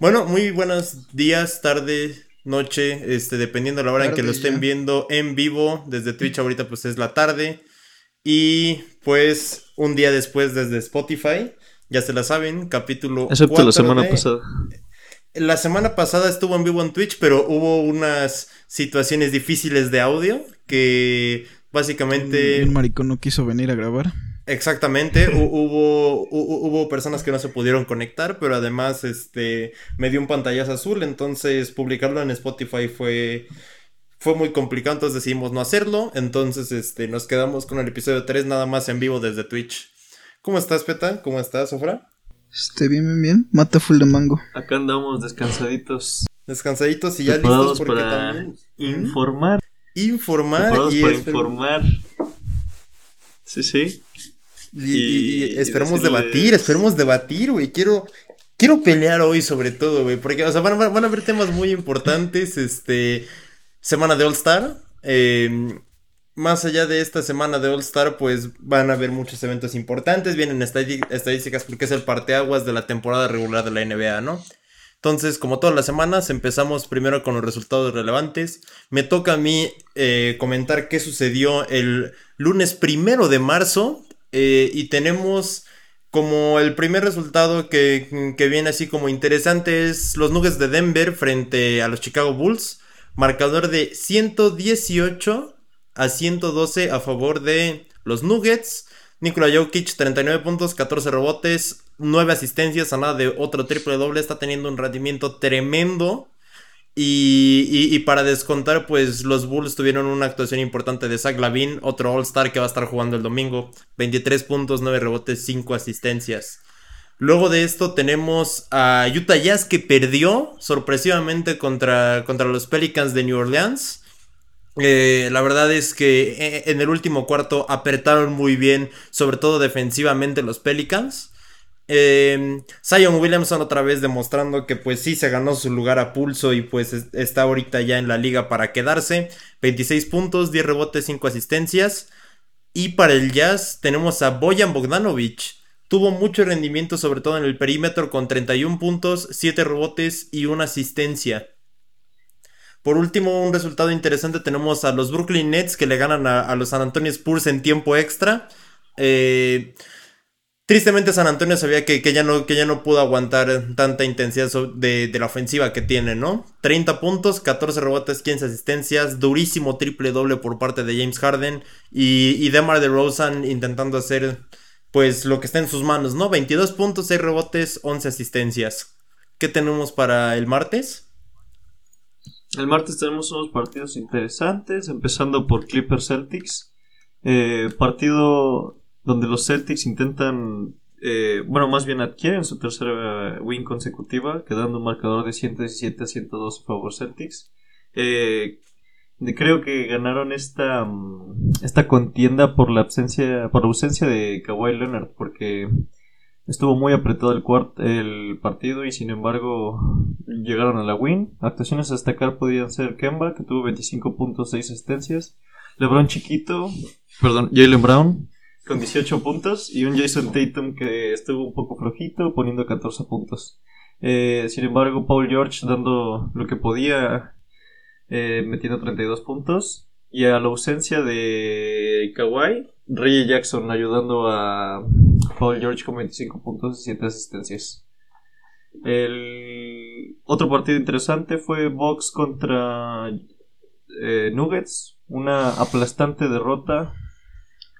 Bueno, muy buenos días, tarde, noche, este, dependiendo de la hora en que lo estén viendo en vivo desde Twitch, ahorita pues es la tarde. Y pues un día después desde Spotify, ya se la saben, capítulo. Excepto la semana pasada. La semana pasada estuvo en vivo en Twitch, pero hubo unas situaciones difíciles de audio que básicamente... Un maricón no quiso venir a grabar. Exactamente, hubo, hubo personas que no se pudieron conectar, pero además este me dio un pantallazo azul, entonces publicarlo en Spotify fue fue muy complicado, entonces decidimos no hacerlo, entonces este nos quedamos con el episodio 3 nada más en vivo desde Twitch. ¿Cómo estás, Peta? ¿Cómo estás, Sofra? Este, bien, bien, bien. Mata full de mango. Acá andamos descansaditos. Descansaditos y ya listos porque para también... informar. Informar y para informar. Sí, sí. Y, esperemos debatir, esperemos debatir, güey. Quiero, quiero pelear hoy sobre todo, güey. Porque, o sea, van, van, a haber temas muy importantes. Este, semana de All Star. Eh, más allá de esta semana de All Star, pues van a haber muchos eventos importantes. Vienen estadísticas porque es el parteaguas de la temporada regular de la NBA, ¿no? Entonces, como todas las semanas, empezamos primero con los resultados relevantes. Me toca a mí eh, comentar qué sucedió el lunes primero de marzo. Eh, y tenemos como el primer resultado que, que viene así como interesante es los Nuggets de Denver frente a los Chicago Bulls. Marcador de 118 a 112 a favor de los Nuggets. Nikola Jokic, 39 puntos, 14 rebotes, 9 asistencias, a nada de otro triple doble. Está teniendo un rendimiento tremendo. Y, para descontar, pues los Bulls tuvieron una actuación importante de Zach Lavin, otro All-Star que va a estar jugando el domingo. 23 puntos, 9 rebotes, 5 asistencias. Luego de esto tenemos a Utah Jazz que perdió sorpresivamente contra, contra los Pelicans de New Orleans. Eh, la verdad es que eh, en el último cuarto apretaron muy bien, sobre todo defensivamente los Pelicans. Eh, Zion Williamson otra vez demostrando que pues sí se ganó su lugar a pulso y pues está ahorita ya en la liga para quedarse. 26 puntos, 10 rebotes, 5 asistencias. Y para el Jazz tenemos a Boyan Bogdanovic. Tuvo mucho rendimiento sobre todo en el perímetro con 31 puntos, 7 rebotes y una asistencia. Por último, un resultado interesante tenemos a los Brooklyn Nets que le ganan a, los San Antonio Spurs en tiempo extra. Eh, tristemente San Antonio sabía que, ya no, que ya no pudo aguantar tanta intensidad de, la ofensiva que tiene, ¿no? 30 puntos, 14 rebotes, 15 asistencias, durísimo triple doble por parte de James Harden y, y Demar DeRozan intentando hacer pues lo que está en sus manos, ¿no? 22 puntos, 6 rebotes, 11 asistencias. ¿Qué tenemos para el martes? El martes tenemos unos partidos interesantes, empezando por Clipper Celtics. Eh, partido donde los Celtics intentan, eh, bueno, más bien adquieren su tercera win consecutiva, quedando un marcador de 117 a 102 a favor Celtics. Eh, creo que ganaron esta, mm, esta contienda por la absencia, por ausencia de Kawhi Leonard, porque Estuvo muy apretado el, el partido y sin embargo llegaron a la win. Actuaciones a destacar podían ser Kemba, que tuvo 25 puntos, 6 asistencias. LeBron chiquito, perdón, Jalen Brown, con 18 puntos. Y un Jason Tatum que estuvo un poco flojito, poniendo 14 puntos. Eh, sin embargo, Paul George dando lo que podía, eh, metiendo 32 puntos. Y a la ausencia de Kawhi, Ray Jackson ayudando a Paul George con 25 puntos y 7 asistencias. El otro partido interesante fue Box contra eh, Nuggets. Una aplastante derrota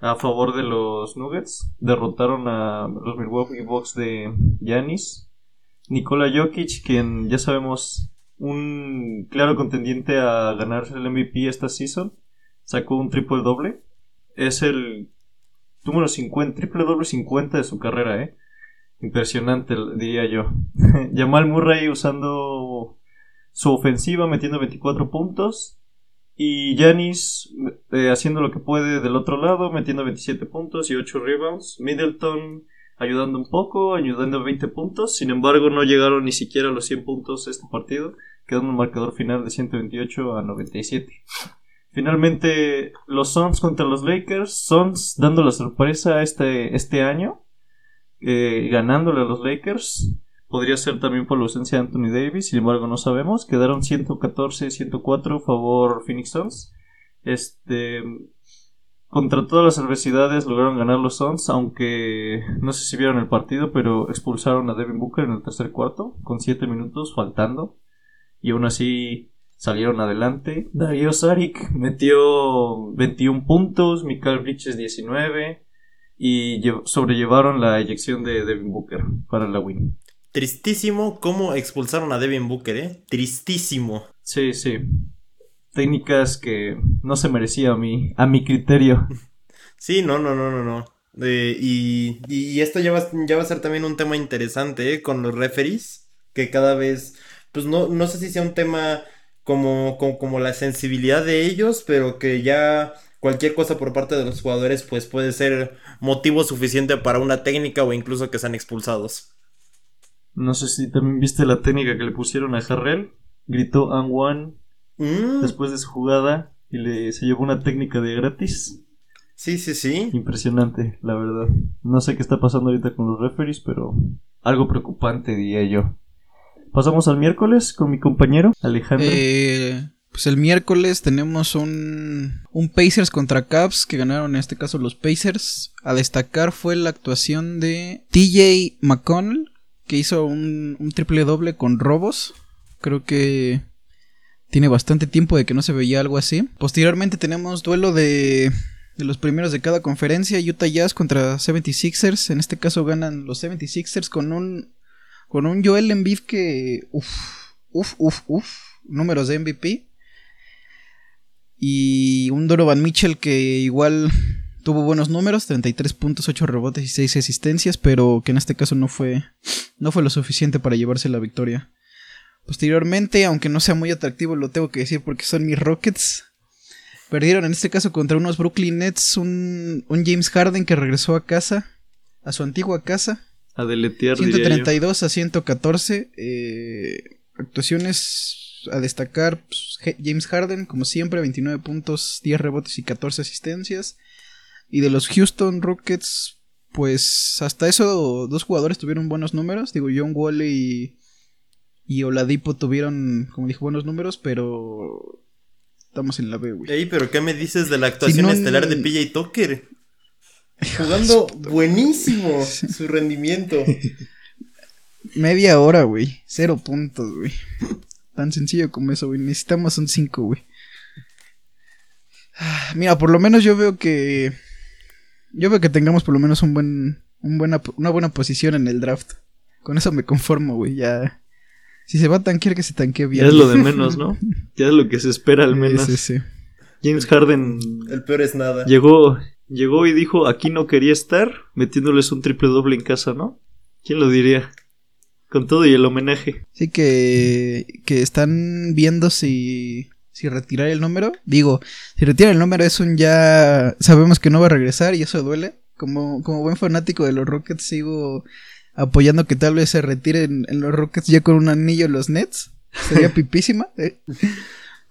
a favor de los Nuggets. Derrotaron a los Milwaukee Bucks de Yanis. Nikola Jokic, quien ya sabemos un claro contendiente a ganarse el MVP esta season, sacó un triple doble es el número 50, triple doble 50 de su carrera, ¿eh? Impresionante, diría yo. Jamal Murray usando su ofensiva, metiendo 24 puntos. Y Janis eh, haciendo lo que puede del otro lado, metiendo 27 puntos y 8 rebounds. Middleton ayudando un poco, ayudando 20 puntos. Sin embargo, no llegaron ni siquiera a los 100 puntos este partido, quedando un marcador final de 128 a 97. Finalmente, los Suns contra los Lakers. Suns dando la sorpresa este, este año. Eh, ganándole a los Lakers. Podría ser también por la ausencia de Anthony Davis, sin embargo no sabemos. Quedaron 114-104 favor Phoenix Suns. Este, contra todas las adversidades lograron ganar los Suns, aunque no sé si vieron el partido, pero expulsaron a Devin Booker en el tercer cuarto, con 7 minutos faltando. Y aún así salieron adelante. Dario Saric metió 21 puntos, Mikael Bridges 19 y sobrellevaron la eyección de Devin Booker para la win. Tristísimo cómo expulsaron a Devin Booker, ¿eh? Tristísimo. Sí, sí. Técnicas que no se merecía a mi, a mi criterio. Sí, no, no, no, no, no. Eh, y, y, esto ya va, ya va a ser también un tema interesante, ¿eh? Con los referees, que cada vez, pues no, no sé si sea un tema como, como, la sensibilidad de ellos, pero que ya cualquier cosa por parte de los jugadores pues puede ser motivo suficiente para una técnica o incluso que sean expulsados. No sé si también viste la técnica que le pusieron a Harrell. Gritó and one mm. después de su jugada y le se llevó una técnica de gratis. Sí, sí, sí. Impresionante, la verdad. No sé qué está pasando ahorita con los referees, pero algo preocupante diría yo. Pasamos al miércoles con mi compañero Alejandro. Eh, pues el miércoles tenemos un, un Pacers contra Cavs que ganaron en este caso los Pacers. A destacar fue la actuación de TJ McConnell que hizo un, triple doble con robos. Creo que tiene bastante tiempo de que no se veía algo así. Posteriormente tenemos duelo de, de los primeros de cada conferencia. Utah Jazz contra 76ers. En este caso ganan los 76ers con un con un Joel Embiid que. Uf, uf, uf, uf. Números de MVP. Y un Donovan Mitchell que igual tuvo buenos números, 33 puntos, 8 rebotes y 6 asistencias, pero que en este caso no fue, no fue lo suficiente para llevarse la victoria. Posteriormente, aunque no sea muy atractivo, lo tengo que decir porque son mis Rockets. Perdieron en este caso contra unos Brooklyn Nets, un, un James Harden que regresó a casa, a su antigua casa, a deletear. 132 a 114. Eh, actuaciones a destacar. Pues, James Harden, como siempre, 29 puntos, 10 rebotes y 14 asistencias. Y de los Houston Rockets, pues hasta eso dos jugadores tuvieron buenos números. Digo, John Wall y, y Oladipo tuvieron, como dije, buenos números, pero estamos en la B, güey. Ey, pero ¿qué me dices de la actuación estelar de PJ Tucker? Jugando buenísimo su rendimiento. Media hora, güey. Cero puntos, güey. Tan sencillo como eso, güey. Necesitamos un 5, güey. Mira, por lo menos yo veo que. Yo veo que tengamos por lo menos un buen, un buena, una buena posición en el draft. Con eso me conformo, güey. Ya. Si se va a tanquear, que se tanquee bien. Ya es lo de menos, ¿no? Ya es lo que se espera al menos. Sí, sí, James Harden. El peor es nada. Llegó, Llegó y dijo, aquí no quería estar, metiéndoles un triple doble en casa, ¿no? ¿Quién lo diría? Con todo y el homenaje. Sí, que, que están viendo si, si retirar el número. Digo, si retiran el número es un ya... Sabemos que no va a regresar y eso duele. Como, como buen fanático de los Rockets sigo apoyando que tal vez se retiren en los Rockets ya con un anillo los Nets. Sería pipísima. ¿eh?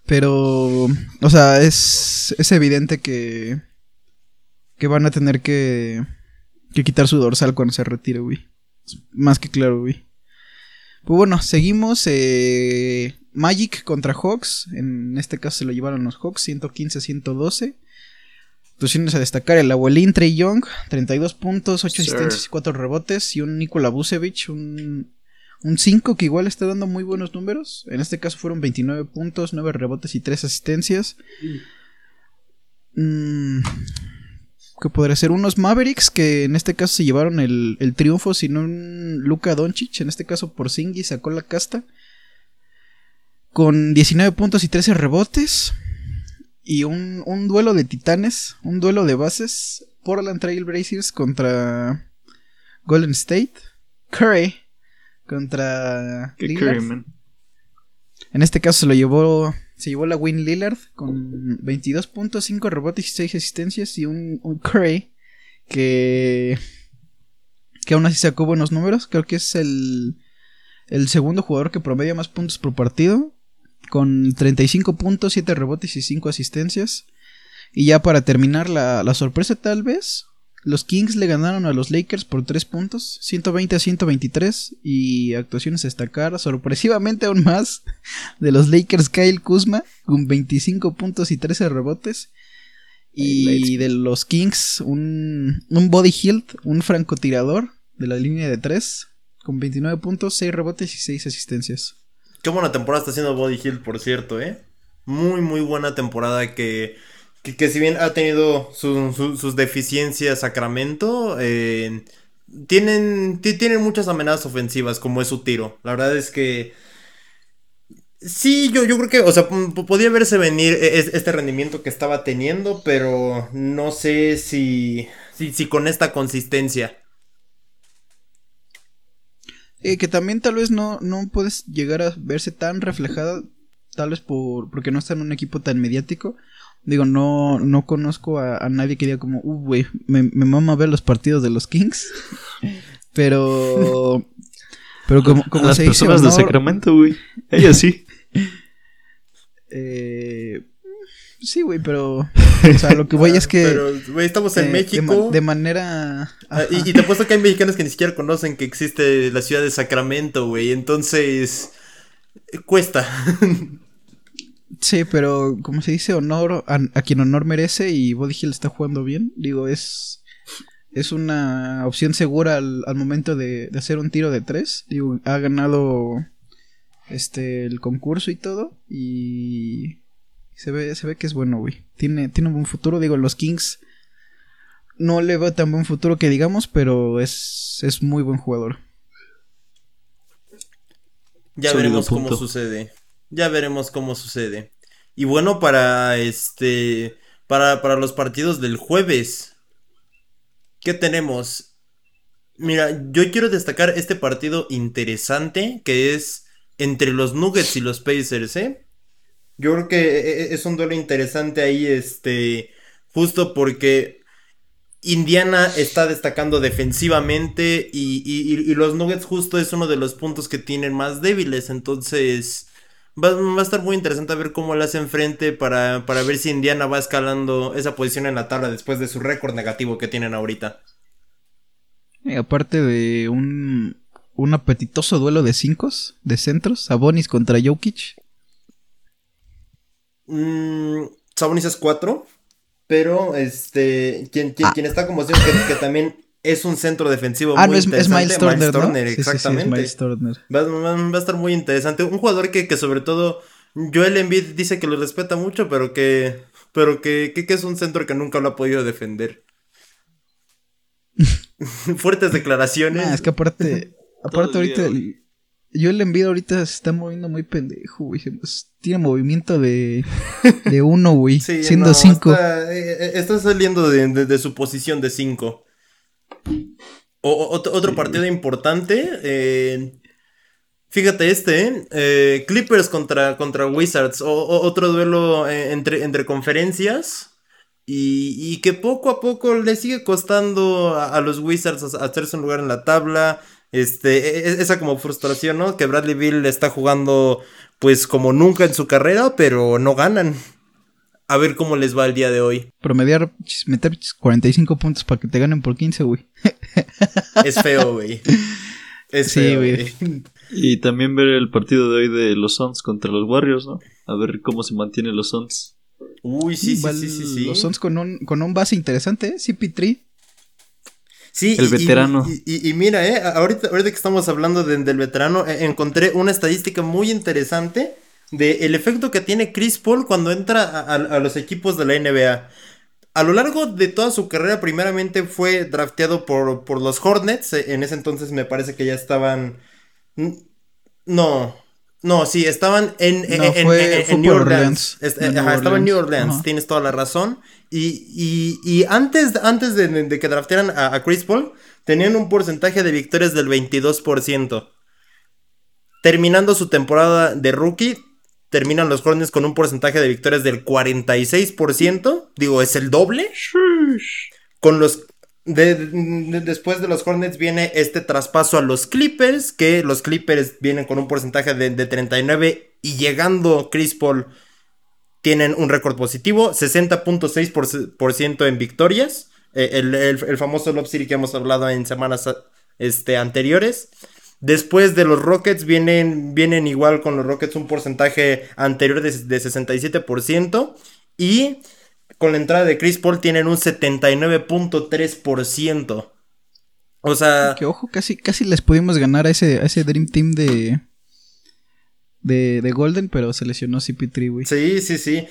Pero, o sea, es, es evidente que que van a tener que, que quitar su dorsal cuando se retire, güey. Más que claro, güey. Pues bueno, seguimos. Eh, Magic contra Hawks. En este caso se lo llevaron los Hawks, 115-112. Actuaciones a destacar: el abuelín Trey Young, 32 puntos, 8 asistencias y 4 rebotes. Y un Nikola Vucevic, un, un 5 que igual está dando muy buenos números. En este caso fueron 29 puntos, 9 rebotes y 3 asistencias. Mmm que podría ser unos Mavericks que en este caso se llevaron el, triunfo, sino un Luka Doncic, en este caso por Singy sacó la casta con 19 puntos y 13 rebotes y un, un duelo de titanes, un duelo de bases, Portland Trail Blazers contra Golden State, Curry contra Curry, En este caso se lo llevó se llevó la Win Lillard con 22.5 rebotes y 6 asistencias y un, Curry que, que aún así sacó buenos números. Creo que es el, el segundo jugador que promedia más puntos por partido con 35 puntos, 7 rebotes y 5 asistencias. Y ya para terminar la, la sorpresa tal vez, Los Kings le ganaron a los Lakers por 3 puntos, 120 a 123. Y actuaciones a destacar, sorpresivamente aún más, de los Lakers Kyle Kuzma, con 25 puntos y 13 rebotes. Y de los Kings, un, un body hilt, un francotirador de la línea de 3, con 29 puntos, 6 rebotes y 6 asistencias. Qué buena temporada está haciendo Body Hill, por cierto, ¿eh? Muy, muy buena temporada que, que, si bien ha tenido sus deficiencias Sacramento, eh, tienen, tienen muchas amenazas ofensivas, como es su tiro. La verdad es que... Sí, yo, yo creo que, o sea, podía verse venir e, este rendimiento que estaba teniendo, pero no sé si, si con esta consistencia. Eh, que también tal vez no, no puedes llegar a verse tan reflejada, tal vez por, porque no está en un equipo tan mediático. Digo, no, no conozco a, nadie que diga como, uh, güey, me, me mama ver los partidos de los Kings. pero... Pero como, como las personas de Sacramento, güey. Ella sí. eh, Sí, güey, pero. O sea, lo que voy es que. Pero, güey, estamos en México. De, manera. Ah, y, y, te apuesto que hay mexicanos que ni siquiera conocen que existe la ciudad de Sacramento, güey. Entonces. Cuesta. Sí, pero como se dice, honor a, quien honor merece y Body Hill está jugando bien. Digo, es. Es una opción segura al, al momento de, de hacer un tiro de tres. Digo, ha ganado este el concurso y todo. Y se ve, se ve que es bueno, güey. Tiene, tiene un buen futuro. Digo, los Kings no le veo tan buen futuro que digamos, pero es, es muy buen jugador. Ya veremos cómo sucede. Ya veremos cómo sucede. Y bueno, para este. Para, para los partidos del jueves. ¿Qué tenemos? Mira, yo quiero destacar este partido interesante que es entre los Nuggets y los Pacers, ¿eh? Yo creo que e, e, es un duelo interesante ahí, este, justo porque Indiana está destacando defensivamente y, los Nuggets justo es uno de los puntos que tienen más débiles, entonces va, a estar muy interesante ver cómo le hacen frente para, para ver si Indiana va escalando esa posición en la tabla después de su récord negativo que tienen ahorita. Y aparte de un, un apetitoso duelo de cinco, de centros, Sabonis contra Jokic. Mmm, Sabonis es 4. Pero este. Quien, quien, ah. está como que, que, también es un centro defensivo ah, muy no, es, interesante. Es Miles Turner, exactamente. Va, a estar muy interesante. Un jugador que, que sobre todo. Joel Embiid dice que lo respeta mucho, pero que. Pero que, que, es un centro que nunca lo ha podido defender. Fuertes declaraciones. es que aparte. Aparte, ahorita. Yo el envío ahorita se está moviendo muy pendejo, güey. Tiene movimiento de, de uno, güey. siendo cinco. Está, eh, está saliendo de, su posición de cinco. otro partido importante. Eh, fíjate este, eh, Clippers contra, contra Wizards. otro duelo entre, entre conferencias. Y, que poco a poco le sigue costando a, a los Wizards hacerse un lugar en la tabla. Este, e, e, esa como frustración, ¿no? Que Bradley Bill está jugando pues como nunca en su carrera, pero no ganan. A ver cómo les va el día de hoy. Promediar, meter 45 puntos para que te ganen por 15, güey. Es feo, güey. Es sí, güey. Y también ver el partido de hoy de los Suns contra los Warriors, ¿no? A ver cómo se mantienen los Suns. Uy, sí, sí, sí, sí, Los Suns con un, con un base interesante, ¿eh? CP3. Sí, el veterano. Y, mira, eh, ahorita, ahorita que estamos hablando del veterano, eh, encontré una estadística muy interesante de el efecto que tiene Chris Paul cuando entra a, los equipos de la NBA. A lo largo de toda su carrera, primeramente fue drafteado por, por los Hornets. Eh, en ese entonces me parece que ya estaban. No, no, sí, estaban en, New Orleans. estaban en New Orleans, tienes toda la razón. Y, antes, antes de, que draftearan a, Chris Paul, tenían un porcentaje de victorias del 22%. Terminando su temporada de rookie, terminan los Hornets con un porcentaje de victorias del 46%. Digo, es el doble. Con los. Después de los Hornets viene este traspaso a los Clippers, que los Clippers vienen con un porcentaje de, de 39 y llegando Chris Paul tienen un récord positivo, 60.6% en victorias eh, el, el, famoso Lob City que hemos hablado en semanas este, anteriores. Después de los Rockets vienen, vienen igual con los Rockets un porcentaje anterior de, de 67%. Y con la entrada de Chris Paul tienen un 79.3%. O sea. Que ojo, casi, casi les pudimos ganar a ese, a ese Dream Team de, de, de Golden, pero se lesionó CP3, güey. Sí, sí, sí.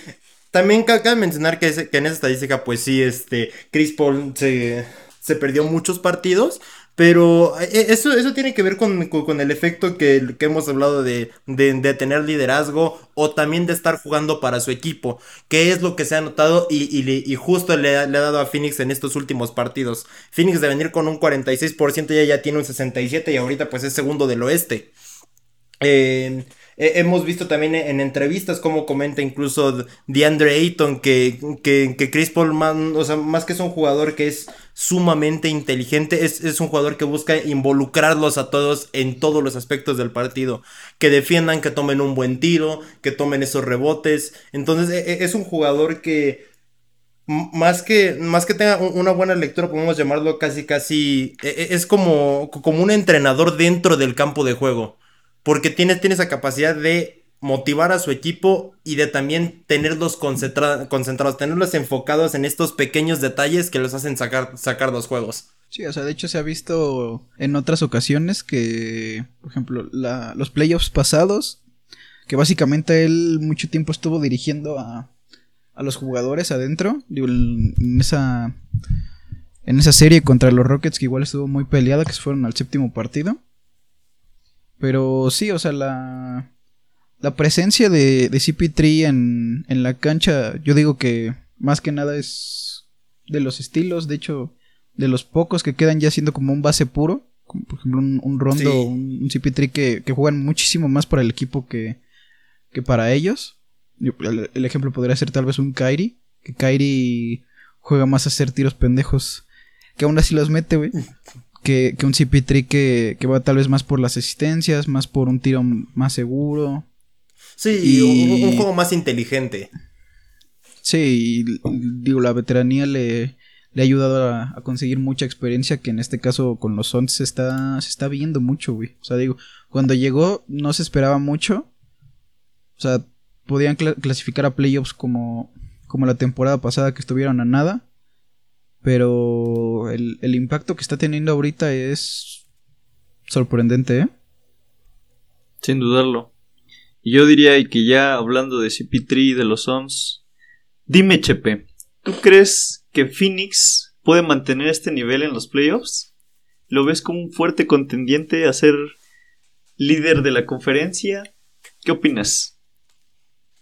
También cabe mencionar que, que, en esa estadística, pues sí, este, Chris Paul se, se perdió muchos partidos, pero eh, eso, eso tiene que ver con, el efecto que, hemos hablado de, de, tener liderazgo o también de estar jugando para su equipo, que es lo que se ha notado y, y, justo le ha, dado a Phoenix en estos últimos partidos. Phoenix de venir con un 46% ya, ya tiene un 67% y ahorita pues es segundo del oeste. Eh, hemos visto también en entrevistas como comenta incluso DeAndre Ayton que, que, que Chris Paul, o sea, más que es un jugador que es sumamente inteligente, es, es, un jugador que busca involucrarlos a todos en todos los aspectos del partido, que defiendan, que tomen un buen tiro, que tomen esos rebotes. Entonces e, e, es un jugador que más que, más que tenga una buena lectura, podemos llamarlo casi, casi, e, es como, como un entrenador dentro del campo de juego. Porque tiene, tiene esa capacidad de motivar a su equipo y de también tenerlos concentrados, tenerlos enfocados en estos pequeños detalles que los hacen sacar, los juegos. Sí, o sea, de hecho se ha visto en otras ocasiones que, por ejemplo, los playoffs pasados, que básicamente él mucho tiempo estuvo dirigiendo a, a los jugadores adentro, en esa, en esa serie contra los Rockets que igual estuvo muy peleada, que se fueron al séptimo partido. Pero sí, o sea, la, la presencia de, de CP3 en, en la cancha, yo digo que más que nada es de los estilos, de hecho, de los pocos que quedan ya siendo como un base puro, como por ejemplo un, Rondo, un, CP3 que, que, juegan muchísimo más para el equipo que, que para ellos. El, el, ejemplo podría ser tal vez un Kairi, que Kairi juega más a hacer tiros pendejos, que aún así los mete, güey. que, un CP3 que, que va tal vez más por las asistencias, más por un tiro más seguro. Sí, un, juego más inteligente. Sí, digo, la veteranía le, le ha ayudado a, conseguir mucha experiencia que en este caso con los Suns se está, se está viendo mucho, güey. O sea, digo, cuando llegó no se esperaba mucho. O sea, podían clasificar a playoffs como, como la temporada pasada que estuvieron a nada. Pero el, impacto que está teniendo ahorita es sorprendente, ¿eh? Sin dudarlo. Y yo diría que ya hablando de CP3 y de los Suns, dime Chepe, ¿tú crees que Phoenix puede mantener este nivel en los playoffs? ¿Lo ves como un fuerte contendiente a ser líder de la conferencia? ¿Qué opinas?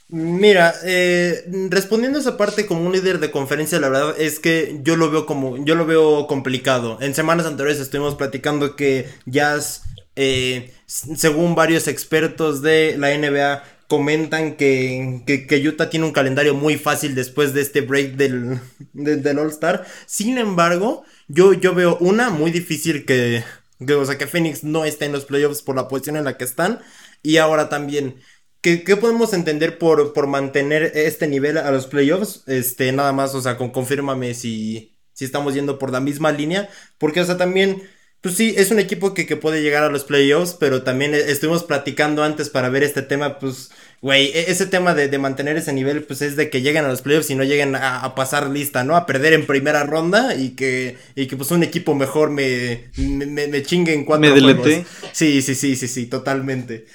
Mira, eh, respondiendo a esa parte como un líder de conferencia, la verdad es que yo lo veo como, yo lo veo complicado. En semanas anteriores estuvimos platicando que Jazz, eh, según varios expertos de la NBA, comentan que, que, Utah tiene un calendario muy fácil después de este break del, del All-Star. Sin embargo, yo, yo veo una muy difícil que, que, o sea, que Phoenix no esté en los playoffs por la posición en la que están. Y ahora también ¿Qué, podemos entender por, por, mantener este nivel a los playoffs? Este, nada más, o sea, con, confírmame si, si estamos yendo por la misma línea. Porque, o sea, también, pues sí, es un equipo que, que puede llegar a los playoffs, pero también estuvimos platicando antes para ver este tema, pues, güey, e, ese tema de, de, mantener ese nivel, pues es de que lleguen a los playoffs y no lleguen a, pasar lista, ¿no? A perder en primera ronda y que, y que pues un equipo mejor me, me, me, chingue en cuatro me juegos. Sí, sí, sí, sí, sí, totalmente.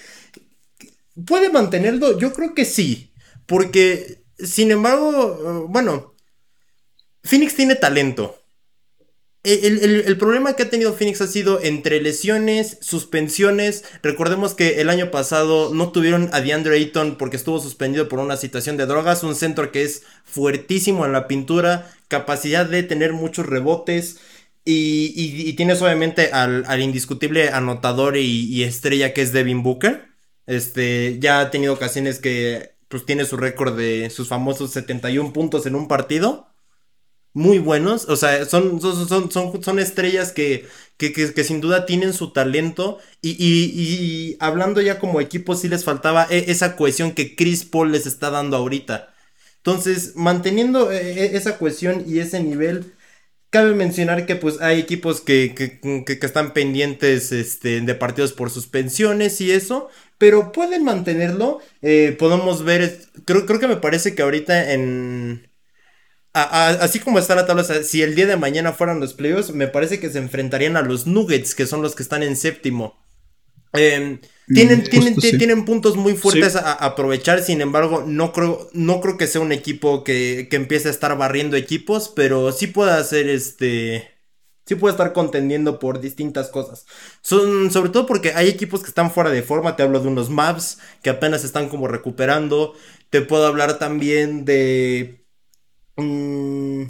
¿Puede mantenerlo? Yo creo que sí. Porque, sin embargo, bueno, Phoenix tiene talento. El, problema que ha tenido Phoenix ha sido entre lesiones, suspensiones. Recordemos que el año pasado no tuvieron a DeAndre Ayton porque estuvo suspendido por una situación de drogas. Un centro que es fuertísimo en la pintura, capacidad de tener muchos rebotes. Y, tienes obviamente al, indiscutible anotador y, estrella que es Devin Booker. Este, ya ha tenido ocasiones que pues tiene su récord de sus famosos 71 puntos en un partido. Muy buenos, o sea, son, son, son, son estrellas que, que, que, sin duda tienen su talento y, y, hablando ya como equipo sí les faltaba e, esa cohesión que Chris Paul les está dando ahorita. Entonces, manteniendo e, e, esa cohesión y ese nivel, Cabe mencionar que pues hay equipos que, que, que, están pendientes este, de partidos por suspensiones y eso, pero pueden mantenerlo. Eh, podemos ver, creo, creo que me parece que ahorita en... así como está la tabla, si el día de mañana fueran los playoffs, me parece que se enfrentarían a los Nuggets, que son los que están en séptimo. Em, tienen, tienen, tienen, puntos muy fuertes a, aprovechar, sin embargo, no creo, no creo que sea un equipo que, que, empiece a estar barriendo equipos, pero sí puede hacer este. Sí puede estar contendiendo por distintas cosas. Son, sobre todo porque hay equipos que están fuera de forma. Te hablo de unos maps que apenas están como recuperando. Te puedo hablar también de. Mmm,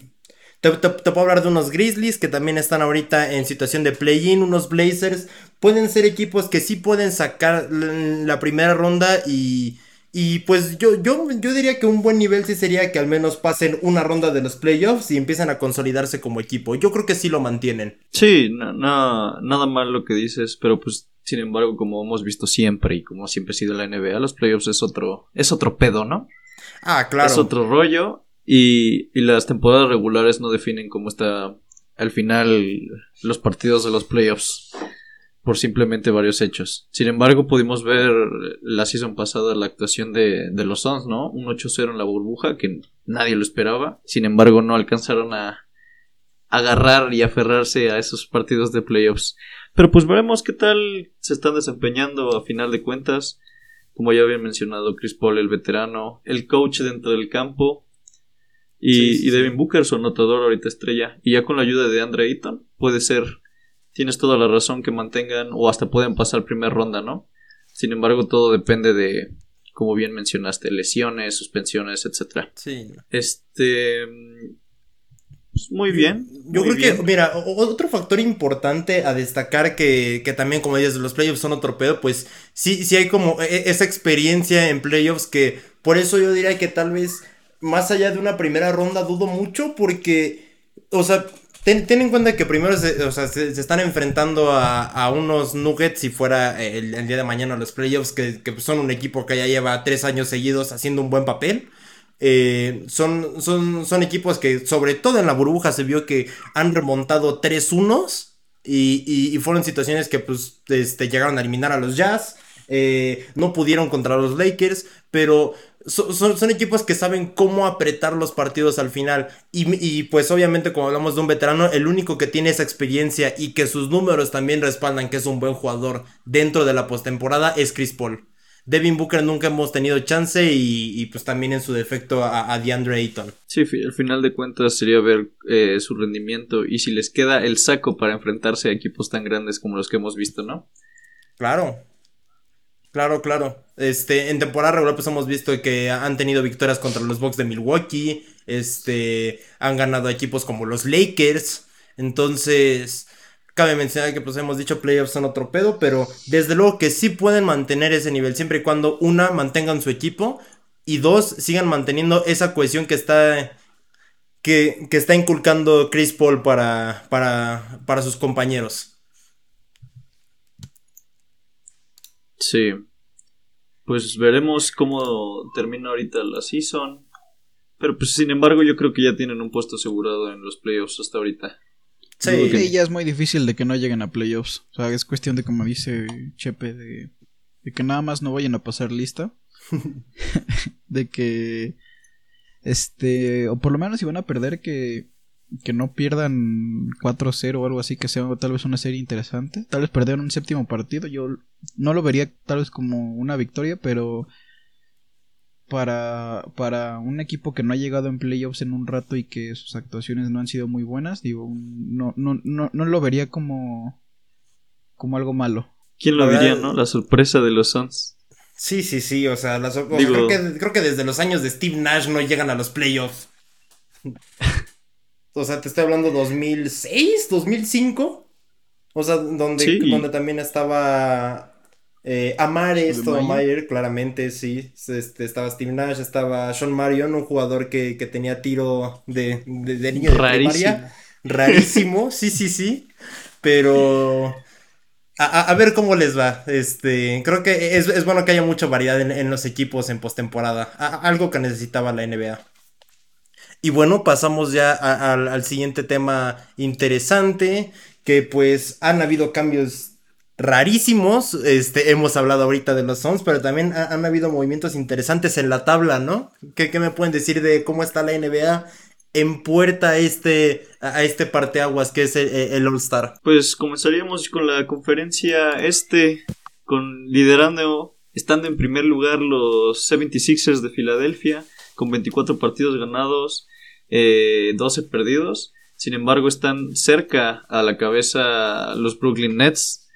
te, puedo hablar de unos Grizzlies que también están ahorita en situación de play-in, unos Blazers. Pueden ser equipos que sí pueden sacar la primera ronda y, y pues yo, yo, yo diría que un buen nivel sí sería que al menos pasen una ronda de los playoffs y empiecen a consolidarse como equipo. Yo creo que sí lo mantienen. Sí, nada mal lo que dices, pero pues sin embargo como hemos visto siempre y como siempre ha sido la NBA, los playoffs es otro, es otro pedo, ¿no? Ah, claro. Es otro rollo y, las temporadas regulares no definen cómo está al final los partidos de los playoffs por simplemente varios hechos. Sin embargo, pudimos ver la season pasada la actuación de, de los Suns, ¿no? Un 8-0 en la burbuja que nadie lo esperaba. Sin embargo, no alcanzaron a agarrar y aferrarse a esos partidos de playoffs. Pero pues veremos qué tal se están desempeñando a final de cuentas. Como ya había mencionado Chris Paul, el veterano, el coach dentro del campo, y, Devin Booker, su anotador ahorita estrella. Y ya con la ayuda de Andre Eaton, puede ser. Tienes toda la razón que mantengan o hasta pueden pasar primera ronda, ¿no? Sin embargo, todo depende de, como bien mencionaste, lesiones, suspensiones, etcétera. Sí. Este. Pues, muy bien. Yo creo que, mira, otro factor importante a destacar que, que también, como dices, los playoffs son otro pedo, pues sí, sí hay como e, e, esa experiencia en playoffs que por eso yo diría que tal vez más allá de una primera ronda, dudo mucho porque, o sea, ten, en cuenta que primero se, están enfrentando a, unos Nuggets si fuera el, día de mañana los playoffs, que, son un equipo que ya lleva tres años seguidos haciendo un buen papel. Eh, son, son, son equipos que, sobre todo en la burbuja, se vio que han remontado tres unos y, y, fueron situaciones que pues este, llegaron a eliminar a los Jazz. Eh, no pudieron contra los Lakers, pero son, equipos que saben cómo apretar los partidos al final. Y, pues obviamente como hablamos de un veterano, el único que tiene esa experiencia y que sus números también respaldan que es un buen jugador dentro de la postemporada es Chris Paul. Devin Booker nunca hemos tenido chance y, pues también en su defecto a, DeAndre Ayton. Sí, al final de cuentas sería ver eh, su rendimiento y si les queda el saco para enfrentarse a equipos tan grandes como los que hemos visto, ¿no? Claro, Claro, claro. Este, en temporada regular pues hemos visto que han tenido victorias contra los Bucks de Milwaukee, este, han ganado equipos como los Lakers, entonces cabe mencionar que pues hemos dicho playoffs son otro pedo, pero desde luego que sí pueden mantener ese nivel siempre y cuando una mantengan su equipo y dos sigan manteniendo esa cohesión que está que, que está inculcando Chris Paul para, para, para sus compañeros. Sí. Pues veremos cómo termina ahorita la season. Pero pues sin embargo yo creo que ya tienen un puesto asegurado en los playoffs hasta ahorita. Sí, ya es muy difícil de que no lleguen a playoffs. O sea, es cuestión de, como dice Chepe, de, de que nada más no vayan a pasar lista. de que, este, o por lo menos si van a perder, que que no pierdan 4-0 o algo así, que sea tal vez una serie interesante. Tal vez perder un séptimo partido, yo no lo vería tal vez como una victoria, pero para, para un equipo que no ha llegado en playoffs en un rato y que sus actuaciones no han sido muy buenas, digo, no, no, no, no lo vería como, como algo malo. ¿Quién lo diría, no? La sorpresa de los Suns. Sí, sí, sí, o sea, creo, que, creo que desde los años de Steve Nash no llegan a los playoffs. O sea, te estoy hablando 2006, 2005. O sea, donde, donde también estaba eh, Amare Stoudemire, claramente, sí. Este, estaba Steve Nash, estaba Sean Marion, un jugador que, tenía tiro de, de, niño de primaria. Rarísimo, sí, sí, sí. Pero... A, ver cómo les va. Este, creo que es, bueno que haya mucha variedad en, en los equipos en postemporada. Algo que necesitaba la NBA. Y bueno, pasamos ya al siguiente tema interesante, que pues han habido cambios rarísimos. Este, hemos hablado ahorita de los Suns, pero también han habido movimientos interesantes en la tabla, ¿no? ¿Qué, ¿Qué, me pueden decir de cómo está la NBA en puerta a este, a este parteaguas que es el, All-Star? Pues comenzaríamos con la conferencia este, con liderando, estando en primer lugar los 76ers de Filadelfia, con 24 partidos ganados, 12 eh, perdidos. Sin embargo, están cerca a la cabeza los Brooklyn Nets.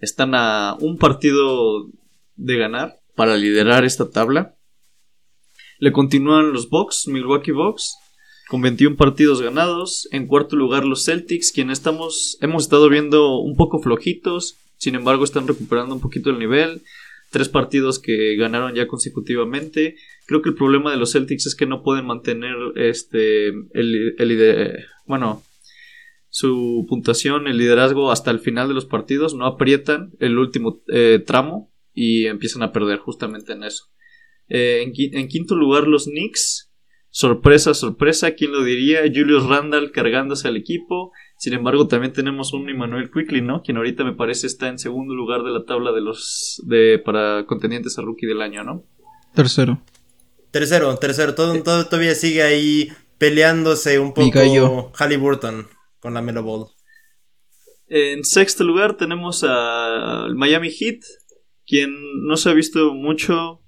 Están a un partido de ganar para liderar esta tabla. Le continúan los Bucks, Milwaukee Bucks, con 21 partidos ganados. En cuarto lugar los Celtics, quienes estamos, hemos estado viendo un poco flojitos. Sin embargo, están recuperando un poquito el nivel. Tres partidos que ganaron ya consecutivamente. Creo que el problema de los Celtics es que no pueden mantener este el, el bueno su puntuación, el liderazgo hasta el final de los partidos. No aprietan el último eh, tramo y empiezan a perder justamente en eso. Eh, en, quinto lugar los Knicks Sorpresa, sorpresa, ¿quién lo diría? Julius Randall cargándose al equipo. Sin embargo, también tenemos un Emmanuel Quickly, ¿no? Quien ahorita me parece está en segundo lugar de la tabla de los de para contendientes a rookie del año, ¿no? Tercero. Tercero, tercero. Todo, todo todavía sigue ahí peleándose un poco Halliburton con la Melo Ball. En sexto lugar tenemos al Miami Heat, quien no se ha visto mucho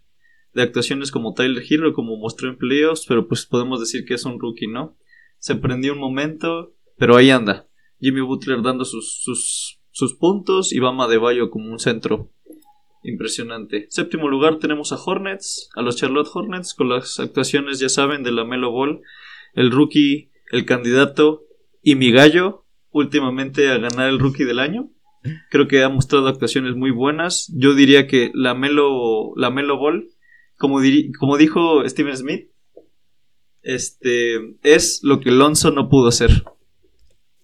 de actuaciones como Tyler Hero, como mostró en playoffs, pero pues podemos decir que es un rookie, ¿no? Se prendió un momento, pero ahí anda. Jimmy Butler dando sus, sus, sus puntos y Bama de Bayo como un centro. Impresionante. Séptimo lugar tenemos a Hornets, a los Charlotte Hornets, con las actuaciones, ya saben, de la Melo Ball, el rookie, el candidato y mi gallo, últimamente a ganar el rookie del año. Creo que ha mostrado actuaciones muy buenas. Yo diría que la Melo, Ball como, dijo Steven Smith, este es lo que Lonzo no pudo hacer.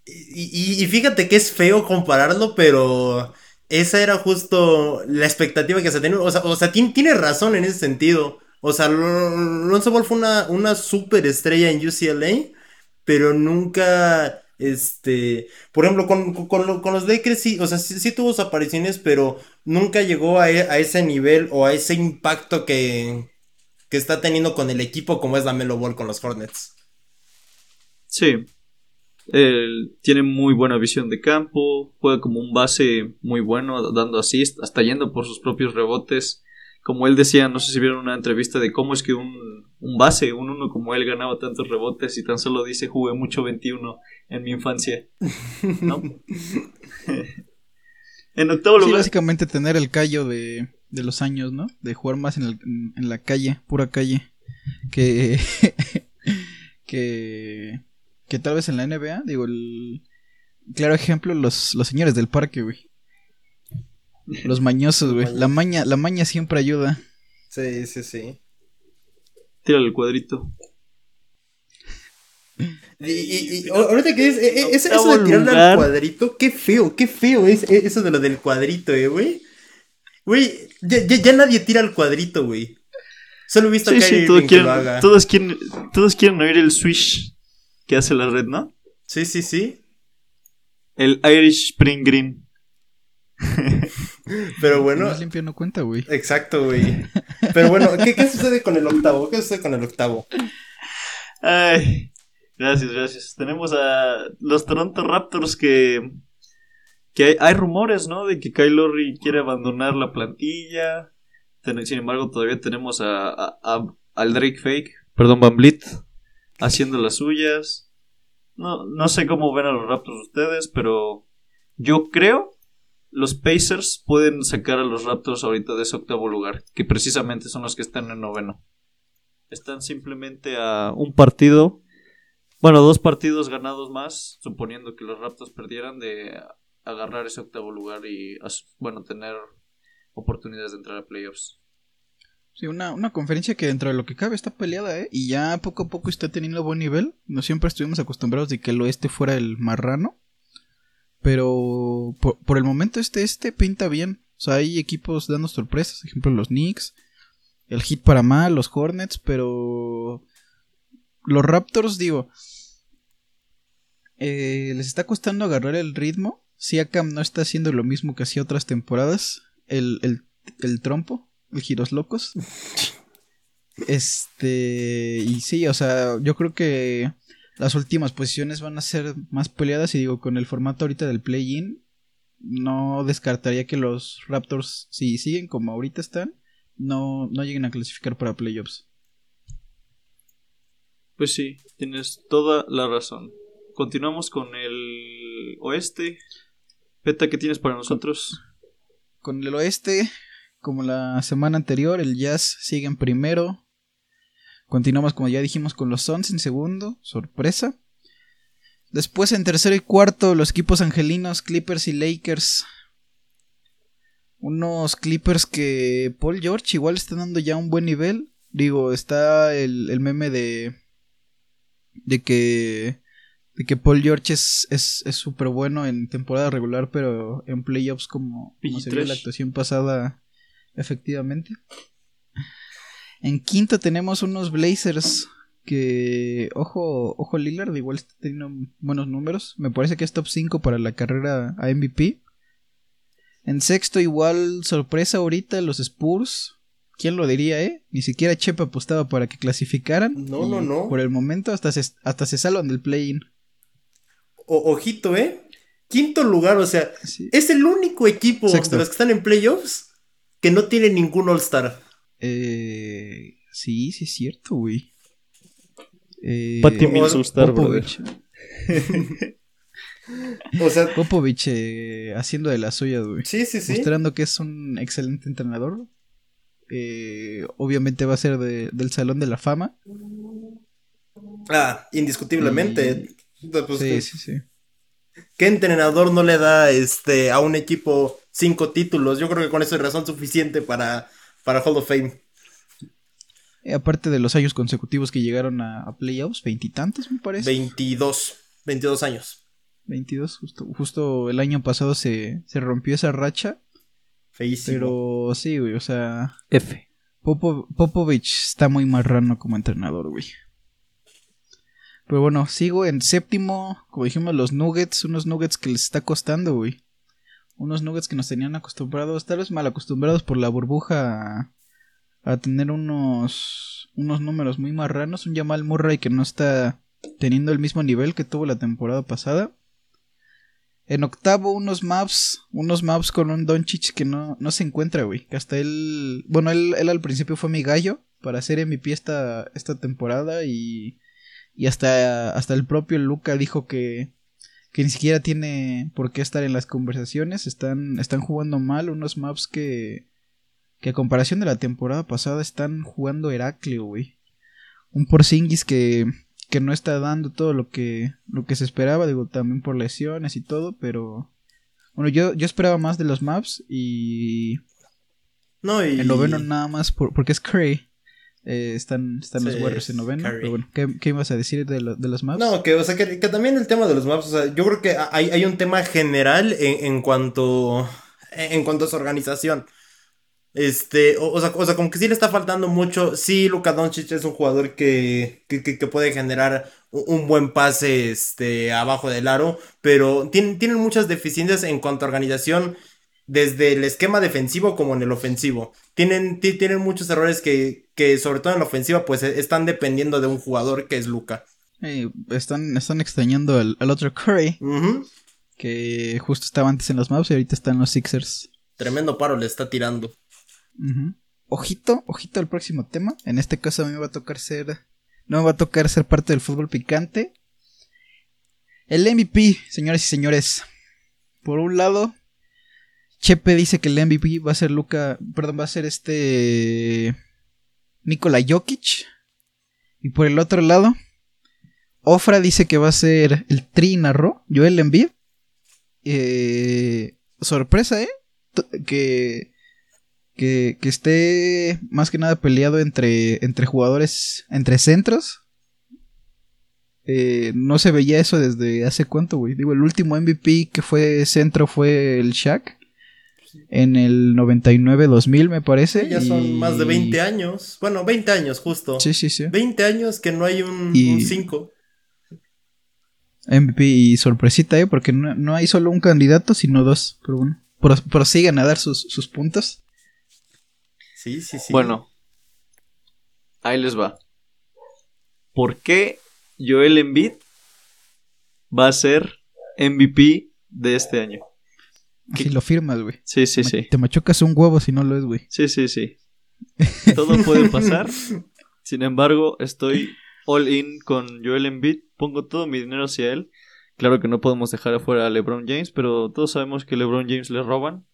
Y, fíjate que es feo compararlo, pero esa era justo la expectativa que se tenía. O sea, o sea tiene, razón en ese sentido. O sea, Lonzo Ball fue una, una super estrella en UCLA, pero nunca este, por ejemplo, con, los Lakers sí, o sea, sí, tuvo sus apariciones, pero nunca llegó a, e, ese nivel o a ese impacto que, que está teniendo con el equipo como es la Melo Ball con los Hornets. Sí. Él tiene muy buena visión de campo, juega como un base muy bueno, dando assist, hasta yendo por sus propios rebotes como él decía, no sé si vieron una entrevista de cómo es que un, base, un uno como él ganaba tantos rebotes y tan solo dice jugué mucho 21 en mi infancia. ¿No? en octavo lugar. básicamente tener el callo de, de los años, ¿no? De jugar más en, el, en la calle, pura calle. Que. que. Que tal vez en la NBA, digo, el. Claro ejemplo, los, los señores del parque, güey. Los mañosos, güey. La maña, la maña siempre ayuda. Sí, sí, sí. Tírale el cuadrito. Y, ahorita que es, e, e, eso de tirarle al cuadrito, qué feo, qué feo es e, eso de lo del cuadrito, eh, güey. Güey, ya, nadie tira al cuadrito, güey. Solo he visto que sí, todos quieren, Todos quieren, todos quieren oír el swish que hace la red, ¿no? Sí, sí, sí. El Irish Spring Green. Pero bueno. Más limpio no cuenta, güey. Exacto, güey. Pero bueno, ¿qué, sucede con el octavo? ¿Qué sucede con el octavo? Ay, gracias, gracias. Tenemos a los Toronto Raptors que. que hay, rumores, ¿no? De que Kyle Lowry quiere abandonar la plantilla. Sin embargo, todavía tenemos a, al Drake Fake, perdón, Van Blit, haciendo las suyas. No, no sé cómo ven a los Raptors ustedes, pero yo creo los Pacers pueden sacar a los Raptors ahorita de ese octavo lugar, que precisamente son los que están en noveno. Están simplemente a un partido, bueno, dos partidos ganados más, suponiendo que los Raptors perdieran de agarrar ese octavo lugar y, bueno, tener oportunidades de entrar a playoffs. Sí, una, una conferencia que dentro de lo que cabe está peleada, ¿eh? Y ya poco a poco está teniendo buen nivel. No siempre estuvimos acostumbrados de que el oeste fuera el marrano. Pero por, el momento este, este pinta bien. O sea, hay equipos dando sorpresas. Por ejemplo, los Knicks. El Hit para mal, los Hornets. Pero los Raptors, digo, eh, les está costando agarrar el ritmo. Siakam no está haciendo lo mismo que hacía otras temporadas. El, el, el trompo, giros locos. Este, y sí, o sea, yo creo que las últimas posiciones van a ser más peleadas y digo, con el formato ahorita del play-in, no descartaría que los Raptors, si siguen como ahorita están, no, no lleguen a clasificar para playoffs. Pues sí, tienes toda la razón. Continuamos con el oeste. Peta, ¿qué tienes para nosotros? Con el oeste, como la semana anterior, el Jazz sigue en primero. Continuamos, como ya dijimos, con los Suns en segundo. Sorpresa. Después en tercero y cuarto, los equipos angelinos, Clippers y Lakers. Unos Clippers que Paul George igual está dando ya un buen nivel. Digo, está el, el meme de. de que. de que Paul George es súper bueno en temporada regular, pero en playoffs, como, como se vio la actuación pasada, efectivamente. En quinto tenemos unos Blazers que, ojo, ojo Lillard, igual está teniendo buenos números. Me parece que es top 5 para la carrera a MVP. En sexto, igual sorpresa ahorita, los Spurs. ¿Quién lo diría, eh? Ni siquiera Chepe apostaba para que clasificaran. No, no, no. Por el momento hasta se, hasta se salvan del play-in. Ojito, ¿eh? Quinto lugar, o sea, es el único equipo de los que están en playoffs que no tiene ningún All-Star. Eh, sí, sí es cierto, güey. Eh, Pati Popovich. o sea, Popovich eh, haciendo de la suya, güey. Sí, sí, sí. Mostrando que es un excelente entrenador. Eh, obviamente va a ser del Salón de la Fama. Ah, indiscutiblemente. Pues, sí, sí, sí. ¿Qué entrenador no le da este a un equipo cinco títulos? Yo creo que con eso es razón suficiente para para Hall of Fame. Eh, aparte de los años consecutivos que llegaron a, playoffs, veintitantos me parece. Veintidós, veintidós años. Veintidós, justo, justo el año pasado se, se rompió esa racha. Feísimo. Pero sí, güey, o sea... F. Popovich está muy marrano como entrenador, güey. Pero bueno, sigo en séptimo, como dijimos, los Nuggets, unos Nuggets que les está costando, güey unos nuggets que nos tenían acostumbrados, tal vez mal acostumbrados por la burbuja a, tener unos, unos números muy marranos. Un Jamal Murray que no está teniendo el mismo nivel que tuvo la temporada pasada. En octavo, unos maps, unos maps con un Doncic que no, no se encuentra, güey. Que hasta él, bueno, él, él, al principio fue mi gallo para hacer MVP esta, esta temporada y, y hasta, hasta el propio Luca dijo que, que ni siquiera tiene por qué estar en las conversaciones. Están, están jugando mal unos maps que, que a comparación de la temporada pasada están jugando Heracleo, güey. Un Porzingis que, que no está dando todo lo que, lo que se esperaba, digo, también por lesiones y todo, pero... Bueno, yo, yo esperaba más de los maps y... No, y... El noveno nada más porque es Cray. Eh, están están los Warriors en noveno. Pero bueno, ¿qué, ibas a decir de, de, los maps? No, que, o sea, que, también el tema de los maps, o sea, yo creo que hay, hay un tema general en, en, cuanto en cuanto a su organización. Este, o, sea, o sea, como que sí le está faltando mucho. Sí, Luka Doncic es un jugador que, que, que puede generar un buen pase este, abajo del aro, pero tienen, tienen muchas deficiencias en cuanto a organización desde el esquema defensivo como en el ofensivo. Tienen, tienen muchos errores que, que, sobre todo en la ofensiva, pues e, están dependiendo de un jugador que es Luca. están, están extrañando al, otro Curry, que justo estaba antes en los maps y ahorita está en los Sixers. Tremendo paro le está tirando. Ojito, ojito al próximo tema. En este caso a mí me va a tocar ser... No me va a tocar ser parte del fútbol picante. El MVP, señores y señores. Por un lado, Chepe dice que el MVP va a ser Luca, perdón, va a ser este Nikola Jokic. Y por el otro lado, Ofra dice que va a ser el Trinarro, Joel Embiid. Eh, sorpresa, ¿eh? Que, que, que, esté más que nada peleado entre, entre jugadores, entre centros. Eh, no se veía eso desde hace cuánto, güey. Digo, el último MVP que fue centro fue el Shaq. En el 99-2000, me parece. ya son y- más de 20 años. Bueno, 20 años justo. Sí, sí, sí. 20 años que no hay un Y- 5. MVP y sorpresita, ¿eh? Porque no, no hay solo un candidato, sino dos. Pero bueno, pro- prosigan a dar sus, sus puntos. Sí, sí, sí. Bueno, ahí les va. ¿Por qué Joel Embiid va a ser MVP de este año? Así ¿Qué? lo firmas, güey. Sí, sí, Ma- sí. Te machucas un huevo si no lo es, güey. Sí, sí, sí. Todo puede pasar. Sin embargo, estoy all in con Joel Embiid. Pongo todo mi dinero hacia él. Claro que no podemos dejar afuera a LeBron James, pero todos sabemos que LeBron James le roban.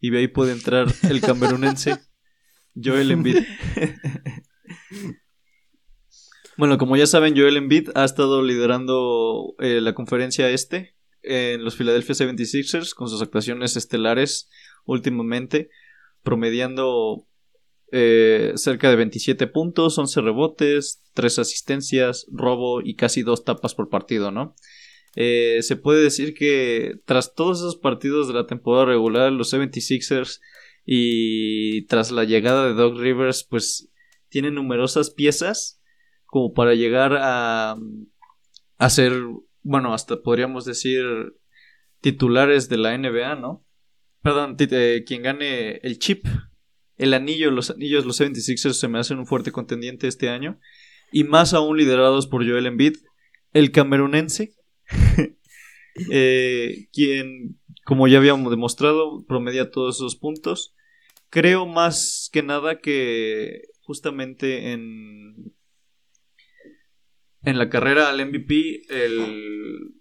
Y de ahí puede entrar el camerunense Joel Embiid. bueno, como ya saben, Joel Embiid ha estado liderando eh, la conferencia este en los Philadelphia 76ers con sus actuaciones estelares últimamente, promediando eh, cerca de 27 puntos, 11 rebotes, 3 asistencias, robo y casi 2 tapas por partido, ¿no? Eh, se puede decir que tras todos esos partidos de la temporada regular, los 76ers y tras la llegada de Doc Rivers, pues tienen numerosas piezas como para llegar a, a ser, bueno, hasta podríamos decir titulares de la NBA, ¿no? Perdón, eh, quien gane el chip, el anillo, los anillos, los 76ers se me hacen un fuerte contendiente este año. Y más aún liderados por Joel Embiid, el camerunense, eh, quien, como ya habíamos demostrado, promedia todos esos puntos. Creo más que nada que justamente en, en la carrera al MVP, el,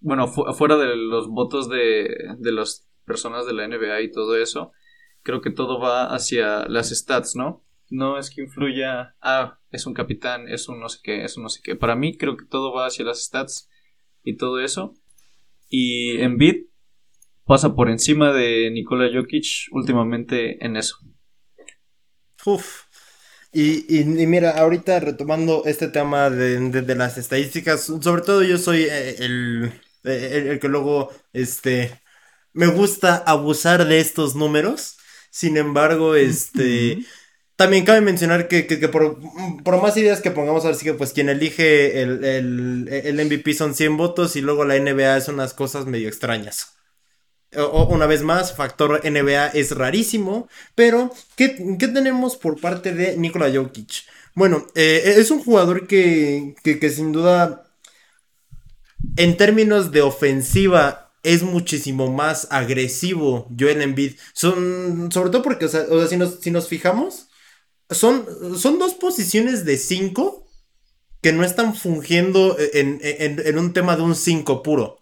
bueno, fu- afuera de los votos de, de las personas de la NBA y todo eso, creo que todo va hacia las stats, ¿no? No es que influya, ah, es un capitán, es un no sé qué, es un no sé qué. Para mí creo que todo va hacia las stats y todo eso. Y Embiid pasa por encima de Nikola Jokic últimamente en eso. Uf. Y, y- y mira, ahorita retomando este tema de, de- de las estadísticas, sobre todo yo soy eh, el, el, el que luego, este, me gusta abusar de estos números. Sin embargo, este, también cabe mencionar que, que- que por, por más ideas que pongamos ahora sí que pues quien elige el, el, el MVP son 100 votos y luego la NBA es unas cosas medio extrañas. O- una vez más, factor NBA es rarísimo, pero ¿qué, qué tenemos por parte de Nikola Jokic? Bueno, eh, es un jugador que, que, sin duda, en términos de ofensiva, es muchísimo más agresivo Joel Embiid. Son, sobre todo porque, o sea, o sea, si, nos, si nos fijamos, son, son dos posiciones de 5 que no están fungiendo en, en- en un tema de un 5 puro.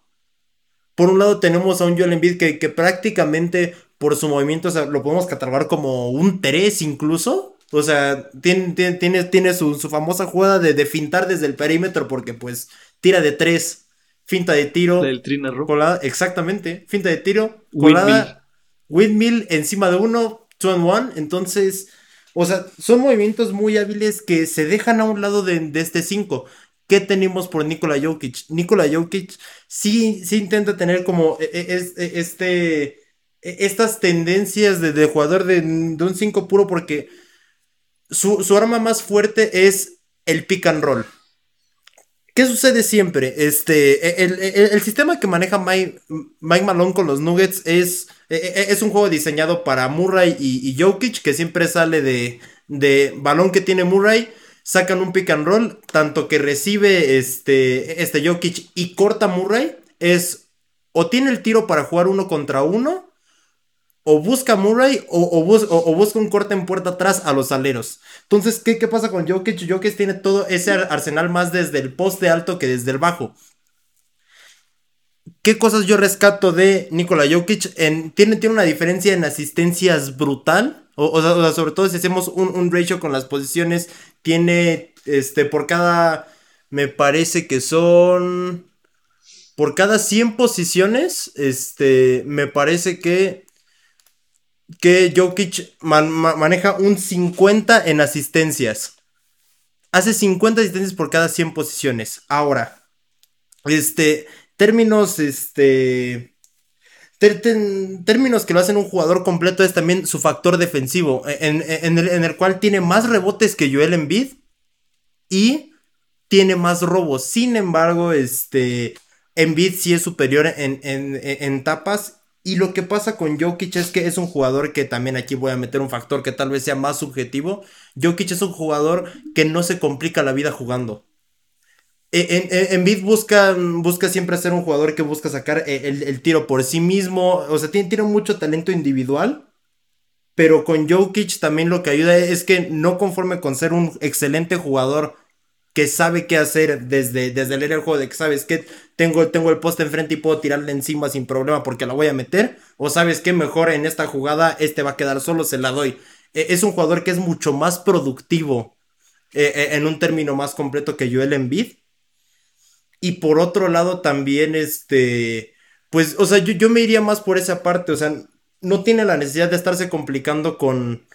Por un lado tenemos a un Joel Embiid que, que prácticamente por su movimiento o sea, lo podemos catalogar como un 3 incluso. O sea, tiene, tiene, tiene, tiene su, su famosa jugada de, de fintar desde el perímetro porque pues tira de 3, finta de tiro, Del colada, exactamente, finta de tiro, Windmill. colada, windmill encima de uno, two and one, entonces, o sea, son movimientos muy hábiles que se dejan a un lado de, de este 5. ¿Qué tenemos por Nikola Jokic? Nikola Jokic sí, sí intenta tener como e- e- e- este, estas tendencias de, jugador de, un 5 puro porque su, arma más fuerte es el pick and roll. ¿Qué sucede siempre? Este, el, el- sistema que maneja Mike, Mike Malone con los Nuggets es, es un juego diseñado para Murray y, y Jokic, que siempre sale de, de balón que tiene Murray, sacan un pick and roll, tanto que recibe este, este Jokic y corta Murray, es o tiene el tiro para jugar uno contra uno, o busca Murray o, o bus- o- o busca un corte en puerta atrás a los aleros. Entonces, ¿qué, qué pasa con Jokic? Jokic tiene todo ese ar- arsenal más desde el poste alto que desde el bajo. ¿Qué cosas yo rescato de Nikola Jokic? En, tiene, tiene una diferencia en asistencias brutal. O sea, sobre todo si hacemos un, un ratio con las posiciones, tiene este por cada. Me parece que son. Por cada 100 posiciones, este, me parece que que Jokic man- ma- maneja un 50 en asistencias. Hace 50 asistencias por cada 100 posiciones. Ahora, este, términos, este, términos que lo hacen un jugador completo es también su factor defensivo, en, el, en, el, cual tiene más rebotes que Joel Embiid y tiene más robos. Sin embargo, este Embiid sí es superior en, en, tapas. Y lo que pasa con Jokic es que es un jugador que también aquí voy a meter un factor que tal vez sea más subjetivo. Jokic es un jugador que no se complica la vida jugando. En, en, busca, busca siempre ser un jugador que busca sacar eh, el, tiro por sí mismo. O sea, tiene, tiene, mucho talento individual. Pero con Jokic también lo que ayuda es que no conforme con ser un excelente jugador que sabe qué hacer desde, desde leer el juego, de que sabes que tengo, tengo el poste enfrente y puedo tirarle encima sin problema porque la voy a meter. O sabes que mejor en esta jugada este va a quedar solo, se la doy. E, es un jugador que es mucho más productivo eh, eh, en un término más completo que Joel Embiid y por otro lado también, este, pues, o sea, yo, yo me iría más por esa parte, o sea, no tiene la necesidad de estarse complicando con,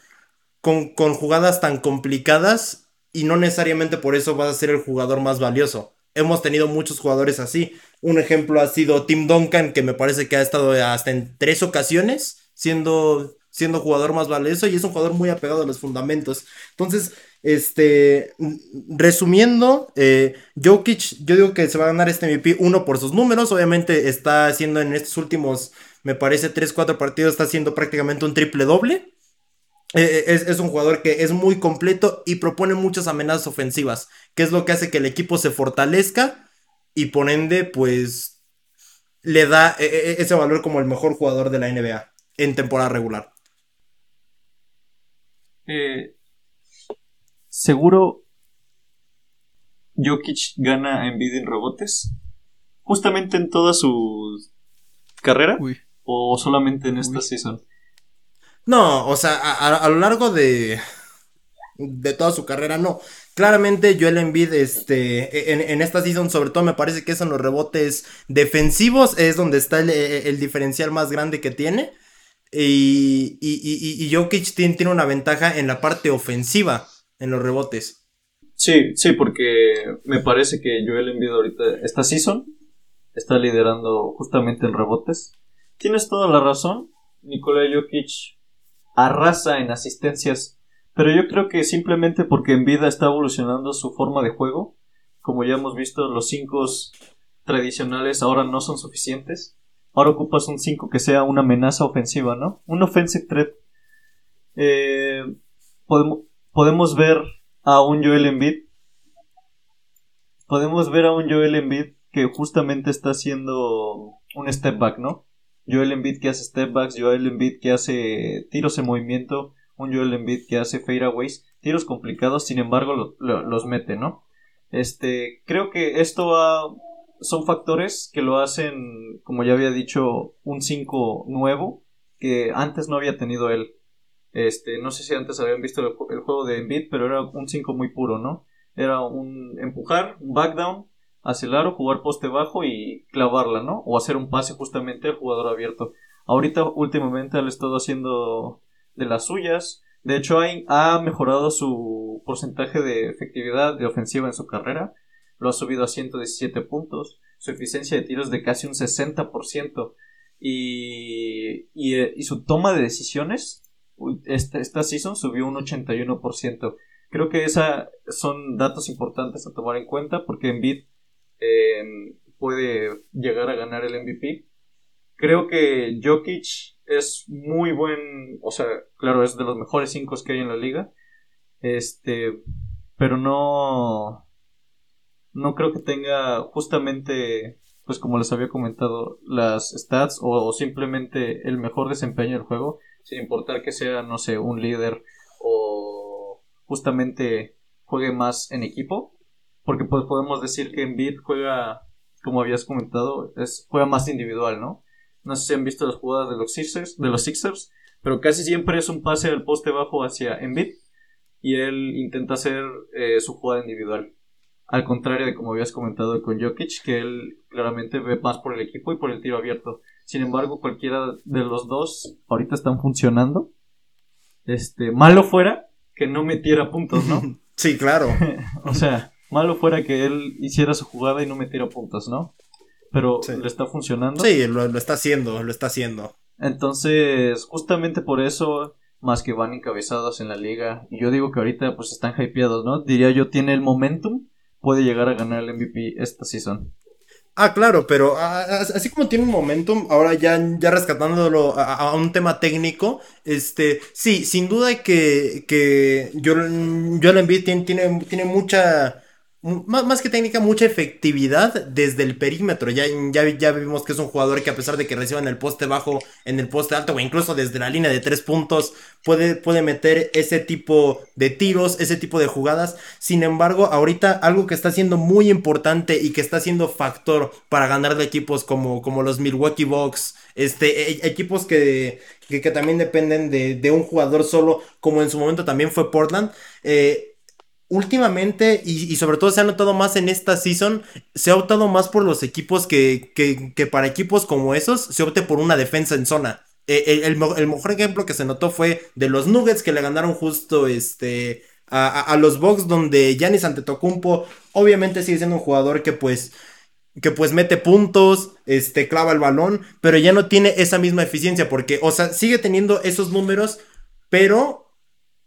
con, con jugadas tan complicadas y no necesariamente por eso va a ser el jugador más valioso. Hemos tenido muchos jugadores así. Un ejemplo ha sido Tim Duncan, que me parece que ha estado hasta en tres ocasiones siendo, siendo jugador más valioso y es un jugador muy apegado a los fundamentos. Entonces, este, resumiendo, eh, Jokic, yo digo que se va a ganar este MVP, uno por sus números, obviamente está haciendo en estos últimos, me parece, 3-4 partidos, está haciendo prácticamente un triple doble. Eh, eh, es, un jugador que es muy completo y propone muchas amenazas ofensivas, que es lo que hace que el equipo se fortalezca y por ende, pues, le da ese valor como el mejor jugador de la NBA en temporada regular. Eh, seguro Jokic gana a Embiid en rebotes. Justamente en toda su carrera. O solamente en esta season. No, o sea, a, lo largo de, de toda su carrera, no. Claramente Joel Embiid, este, en, en, esta season, sobre todo me parece que es en los rebotes defensivos, es donde está el, diferencial más grande que tiene. Y, y, y, Jokic tiene, tiene, una ventaja en la parte ofensiva en los rebotes. Sí, sí, porque me parece que Joel Embiid ahorita, esta season, está liderando justamente en rebotes. Tienes toda la razón, Nikola Jokic arrasa en asistencias, pero yo creo que simplemente porque vida está evolucionando su forma de juego, como ya hemos visto, los 5 tradicionales ahora no son suficientes. Ahora ocupas un 5 que sea una amenaza ofensiva, ¿no? Un offensive threat. Eh, podemos, podemos ver a un Joel Embiid. Podemos ver a un Joel Embiid que justamente está haciendo un step back, ¿no? Joel Embiid que hace step backs, Joel Embiid que hace tiros en movimiento, un Joel Embiid que hace fadeaways, tiros complicados, sin embargo los mete, ¿no? Este, creo que esto son factores que lo hacen, como ya había dicho, un 5 nuevo que antes no había tenido él. Este, no sé si antes habían visto el, juego de Embiid, pero era un 5 muy puro, ¿no? Era un empujar, un back down hacia el aro, jugar poste bajo y clavarla, ¿no? O hacer un pase justamente al jugador abierto. Ahorita últimamente ha estado haciendo de las suyas. De hecho, ha mejorado su porcentaje de efectividad de ofensiva en su carrera. Lo ha subido a 117 puntos. Su eficiencia de tiros de casi un 60%. Y, y, eh, y su toma de decisiones esta, esta season subió un 81%. Creo que esos son datos importantes a tomar en cuenta porque Embiid eh, puede llegar a ganar el MVP. Creo que Jokic es muy buen, o sea, claro, es de los mejores 5 que hay en la liga. Este, pero no no creo que tenga justamente pues como les había comentado las stats o simplemente el mejor desempeño del juego sin importar que sea, no sé, un líder o justamente juegue más en equipo, porque pues podemos decir que Beat juega, como habías comentado, es, juega más individual, ¿no? No sé si han visto las jugadas de los Sixers, de los Sixers pero casi siempre es un pase al poste bajo hacia Embiid y él intenta hacer eh, su jugada individual. Al contrario de como habías comentado con Jokic, que él claramente ve más por el equipo y por el tiro abierto. Sin embargo, cualquiera de los dos ahorita están funcionando. Este, malo fuera que no metiera puntos, ¿no? sí, claro. o sea, malo fuera que él hiciera su jugada y no metiera puntos, ¿no? pero Sí. le está funcionando. Sí, lo, lo está haciendo, lo está haciendo. Entonces, justamente por eso, más que van encabezados en la liga, y yo digo que ahorita pues están hypeados, ¿no? Diría yo, tiene el momentum, puede llegar a ganar el MVP esta season. Ah, claro, pero ah, ah, así como tiene un momentum, ahora ya, ya rescatándolo a, un tema técnico, este, sí, sin duda que, que Joel Joel Embiid tiene, tiene, tiene mucha, mu- más, que técnica, mucha efectividad desde el perímetro. Ya, ya, ya vimos que es un jugador que a pesar de que reciba en el poste bajo, en el poste alto o incluso desde la línea de tres puntos, puede, puede meter ese tipo de tiros, ese tipo de jugadas. Sin embargo, ahorita algo que está siendo muy importante y que está siendo factor para ganar de equipos como, como los Milwaukee Bucks, este, e- equipos que, que, que también dependen de, de un jugador solo, como en su momento también fue Portland. eh, últimamente, y, sobre todo se ha notado más en esta season, se ha optado más por los equipos que, que, para equipos como esos se opte por una defensa en zona. Eh, El, mejor ejemplo que se notó fue de los Nuggets que le ganaron justo este, a los Bucks donde Giannis Antetokounmpo obviamente sigue siendo un jugador que pues que pues mete puntos, este clava el balón, pero ya no tiene esa misma eficiencia porque o sea, sigue teniendo esos números, pero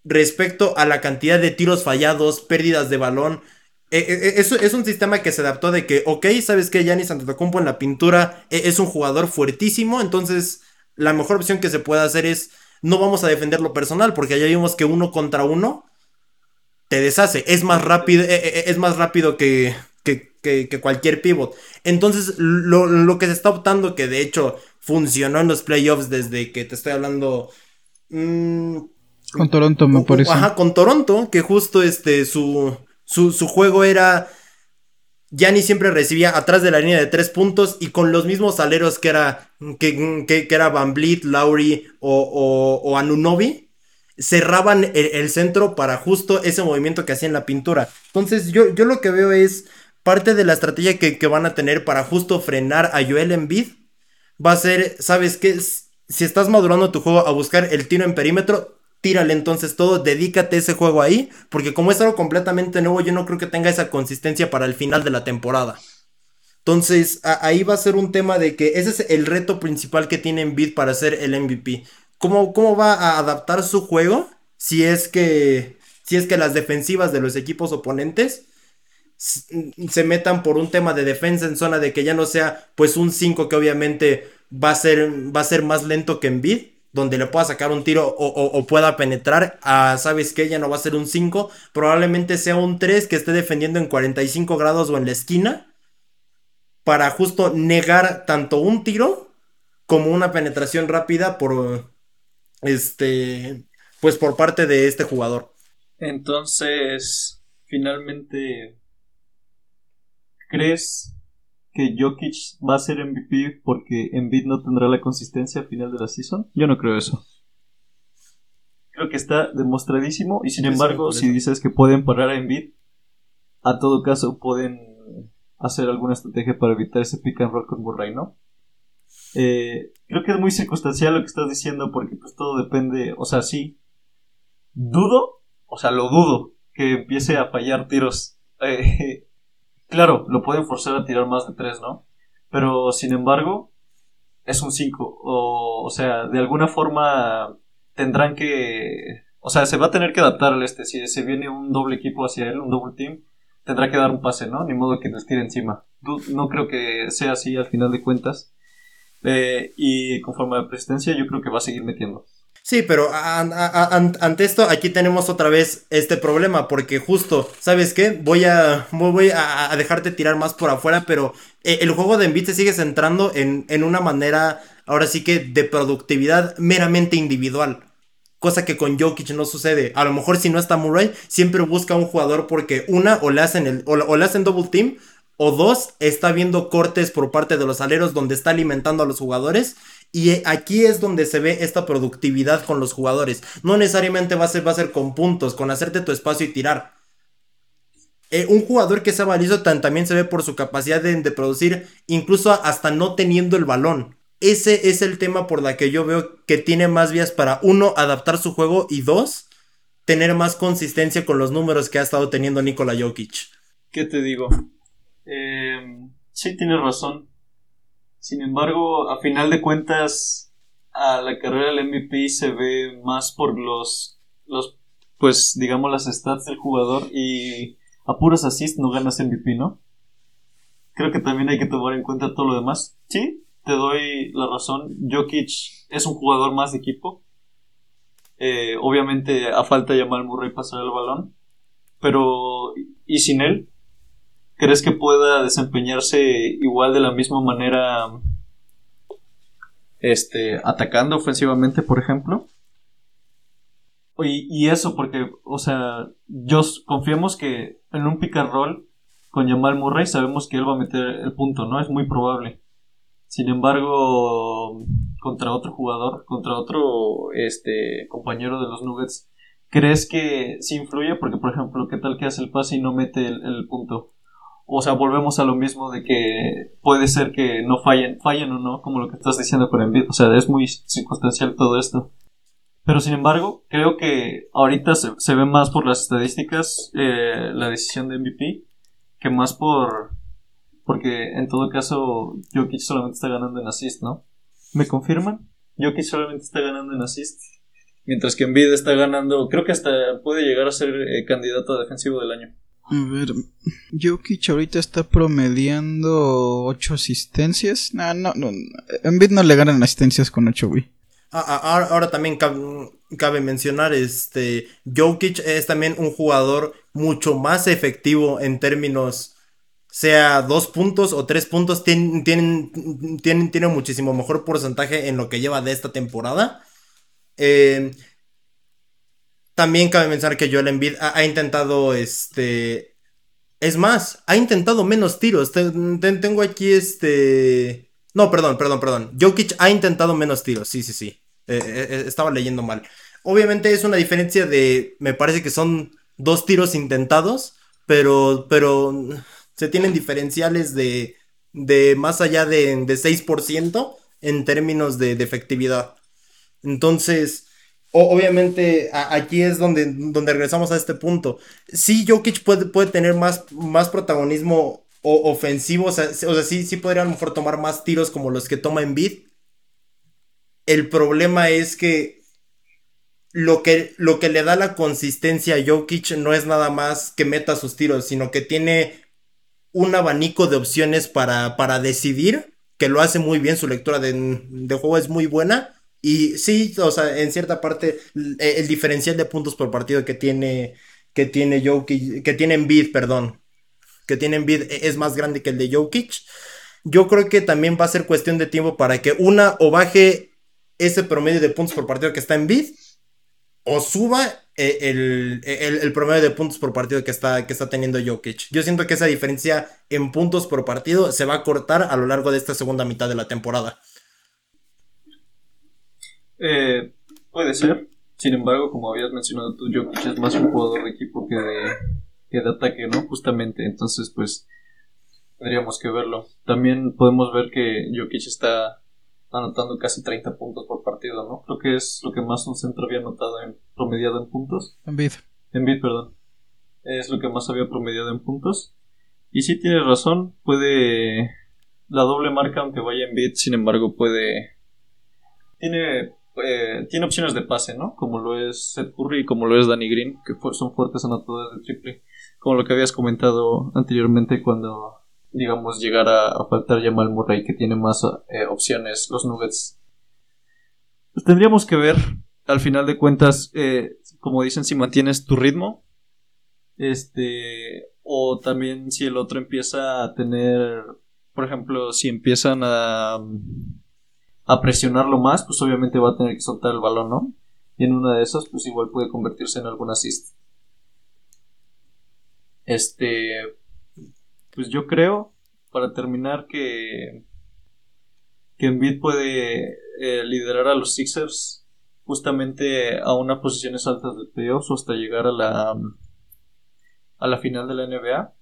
respecto a la cantidad de tiros fallados, pérdidas de balón, eh, eh, es, es un sistema que se adaptó de que, ok, sabes que Giannis Antetokounmpo en la pintura eh, es un jugador fuertísimo, entonces la mejor opción que se puede hacer es no vamos a defender lo personal, porque ya vimos que uno contra uno te deshace, es más rápido, eh, eh, es más rápido que, que, que- que cualquier pivot. Entonces, lo, lo que se está optando, que de hecho funcionó en los playoffs desde que te estoy hablando. mm, Con Toronto, me parece. Ajá, con Toronto, que justo este, su, su, su juego era. Gianni siempre recibía atrás de la línea de tres puntos y con los mismos aleros que era, que, que- que era Van Vliet, Lowry o, o, o Anunobi, cerraban el, el centro para justo ese movimiento que hacía en la pintura. Entonces yo, yo lo que veo es parte de la estrategia que, que van a tener para justo frenar a Joel Embiid va a ser, ¿sabes qué? Si estás madurando tu juego a buscar el tiro en perímetro, tírale entonces todo, dedícate ese juego ahí, porque como es algo completamente nuevo, yo no creo que tenga esa consistencia para el final de la temporada. Entonces, ahí va a ser un tema de que ese es el reto principal que tiene Embiid para ser el MVP. ¿Cómo, cómo va a adaptar su juego si es que si es que las defensivas de los equipos oponentes s- se metan por un tema de defensa en zona de que ya no sea pues un 5 que obviamente va a ser va a ser más lento que Embiid donde le pueda sacar un tiro o, pueda penetrar a, ¿sabes qué? Ya no va a ser un 5, probablemente sea un 3 que esté defendiendo en 45 grados o en la esquina para justo negar tanto un tiro como una penetración rápida por este pues por parte de este jugador. Entonces, finalmente, ¿crees que Jokic va a ser MVP porque Embiid no tendrá la consistencia al final de la season? Yo no creo eso. Creo que está demostradísimo y sin embargo, si dices que pueden parar a Embiid, a todo caso pueden hacer alguna estrategia para evitar ese pick and roll con Murray, ¿no? Eh, creo que es muy circunstancial lo que estás diciendo porque pues todo depende, o sea, sí, dudo, o sea, lo dudo que empiece a fallar tiros. Eh, claro, lo pueden forzar a tirar más de tres, ¿no? Pero sin embargo, es un 5. O, o sea, de alguna forma tendrán que. O sea, se va a tener que adaptar al este. Si se viene un doble equipo hacia él, un double team, tendrá que dar un pase, ¿no? Ni modo que les tire encima. No creo que sea así al final de cuentas. Eh, y conforme a la presidencia, yo creo que va a seguir metiendo. Sí, pero a- a- a- an- ante esto aquí tenemos otra vez este problema porque justo, ¿sabes qué? Voy a voy a dejarte tirar más por afuera, pero eh, el juego de Embiid se sigue centrando en, en una manera, ahora sí que de productividad meramente individual. Cosa que con Jokic no sucede. A lo mejor si no está Murray, siempre busca un jugador porque una, o le hacen, el, o, o le hacen double team, o dos, está viendo cortes por parte de los aleros donde está alimentando a los jugadores. Y eh, aquí es donde se ve esta productividad con los jugadores. No necesariamente va a ser, va a ser con puntos, con hacerte tu espacio y tirar. Eh, un jugador que sea valioso también se ve por su capacidad de, de producir, incluso hasta no teniendo el balón. Ese es el tema por la que yo veo que tiene más vías para, uno, adaptar su juego y dos, tener más consistencia con los números que ha estado teniendo Nikola Jokic. ¿Qué te digo? Eh, sí, tienes razón. Sin embargo, a final de cuentas, a la carrera del MVP se ve más por los, los pues, digamos, las stats del jugador y a puros no ganas MVP, ¿no? Creo que también hay que tomar en cuenta todo lo demás. Sí, te doy la razón. Jokic es un jugador más de equipo. Eh, obviamente, a falta de Jamal Murray pasar el balón. Pero, ¿y sin él? ¿Crees que pueda desempeñarse igual de la misma manera este, atacando ofensivamente, por ejemplo? Y, y eso porque, o sea, yo confiemos que en un pick and roll con Jamal Murray sabemos que él va a meter el punto, ¿no? Es muy probable. Sin embargo, contra otro jugador, contra otro este compañero de los Nuggets, ¿crees que sí influye? Porque, por ejemplo, ¿qué tal que hace el pase y no mete el, punto? O sea, volvemos a lo mismo de que puede ser que no fallen, fallen o no, como lo que estás diciendo con Embiid. O sea, es muy circunstancial todo esto. Pero sin embargo, creo que ahorita se, ve más por las estadísticas eh, la decisión de MVP que más por. Porque en todo caso, Jokic solamente está ganando en assist, ¿no? ¿Me confirman? Jokic solamente está ganando en assist. Mientras que Embiid está ganando, creo que hasta puede llegar a ser eh, candidato a defensivo del año. A ver, Jokic ahorita está promediando 8 asistencias. No, no, no. Embiid no le ganan asistencias con 8, güey. Ah, ah, ahora, también cabe, mencionar, este, Jokic es también un jugador mucho más efectivo en términos, sea dos puntos o tres puntos, tienen, tienen, tiene muchísimo mejor porcentaje en lo que lleva de esta temporada. Eh, también cabe mencionar que Joel Embiid ha, intentado, este, es más, ha intentado menos tiros. tengo aquí este... No, perdón, perdón, perdón. Jokic ha intentado menos tiros, sí, sí, sí. Eh, eh, eh, estaba leyendo mal. Obviamente es una diferencia de, me parece que son dos tiros intentados, pero, pero se tienen diferenciales de, de más allá de, de 6% en términos de, efectividad. Entonces, obviamente aquí es donde, donde regresamos a este punto. Sí, Jokic puede, puede tener más, más protagonismo ofensivo, o sea, o sea sí, sí podría a lo mejor tomar más tiros como los que toma en Bid, el problema es que lo que, lo que le da la consistencia a Jokic no es nada más que meta sus tiros, sino que tiene un abanico de opciones para, para decidir, que lo hace muy bien, su lectura de, juego es muy buena. Y sí, o sea, en cierta parte, el, diferencial de puntos por partido que tiene, que tiene Jokic, que tiene Embiid, perdón, que e, es más grande que el de Jokic. Yo creo que también va a ser cuestión de tiempo para que una o baje ese promedio de puntos por partido que está en bid o suba eh, el, promedio de puntos por partido que está, que está teniendo Jokic. Yo siento que esa diferencia en puntos por partido se va a cortar a lo largo de esta segunda mitad de la temporada. Eh, puede ser. Sin embargo, como habías mencionado tú, Jokic es más un jugador de equipo que de, que de ataque, ¿no? Justamente. Entonces, pues, tendríamos que verlo. También podemos ver que Jokic está anotando casi 30 puntos por partido, ¿no? Creo que es lo que más un centro había anotado en promediado en puntos. En bid. En bid, perdón. Es lo que más había promediado en puntos. Y sí tiene razón, puede la doble marca aunque vaya en bid, sin embargo puede tiene eh, tiene opciones de pase, ¿no? Como lo es Seth Curry y como lo es Danny Green, que son fuertes anotadores de triple. Como lo que habías comentado anteriormente cuando digamos, llegar a, faltar Jamal Murray, que tiene más eh, opciones, los Nuggets. Pues tendríamos que ver, al final de cuentas, eh, como dicen, si mantienes tu ritmo, este, o también si el otro empieza a tener, por ejemplo, si empiezan a, a presionarlo más, pues obviamente va a tener que soltar el balón, ¿no? Y en una de esas, pues igual puede convertirse en algún assist. Este, pues yo creo, para terminar, que, que Embiid puede eh, liderar a los Sixers justamente a unas posiciones altas de playoffs o hasta llegar a la, a la final de la NBA.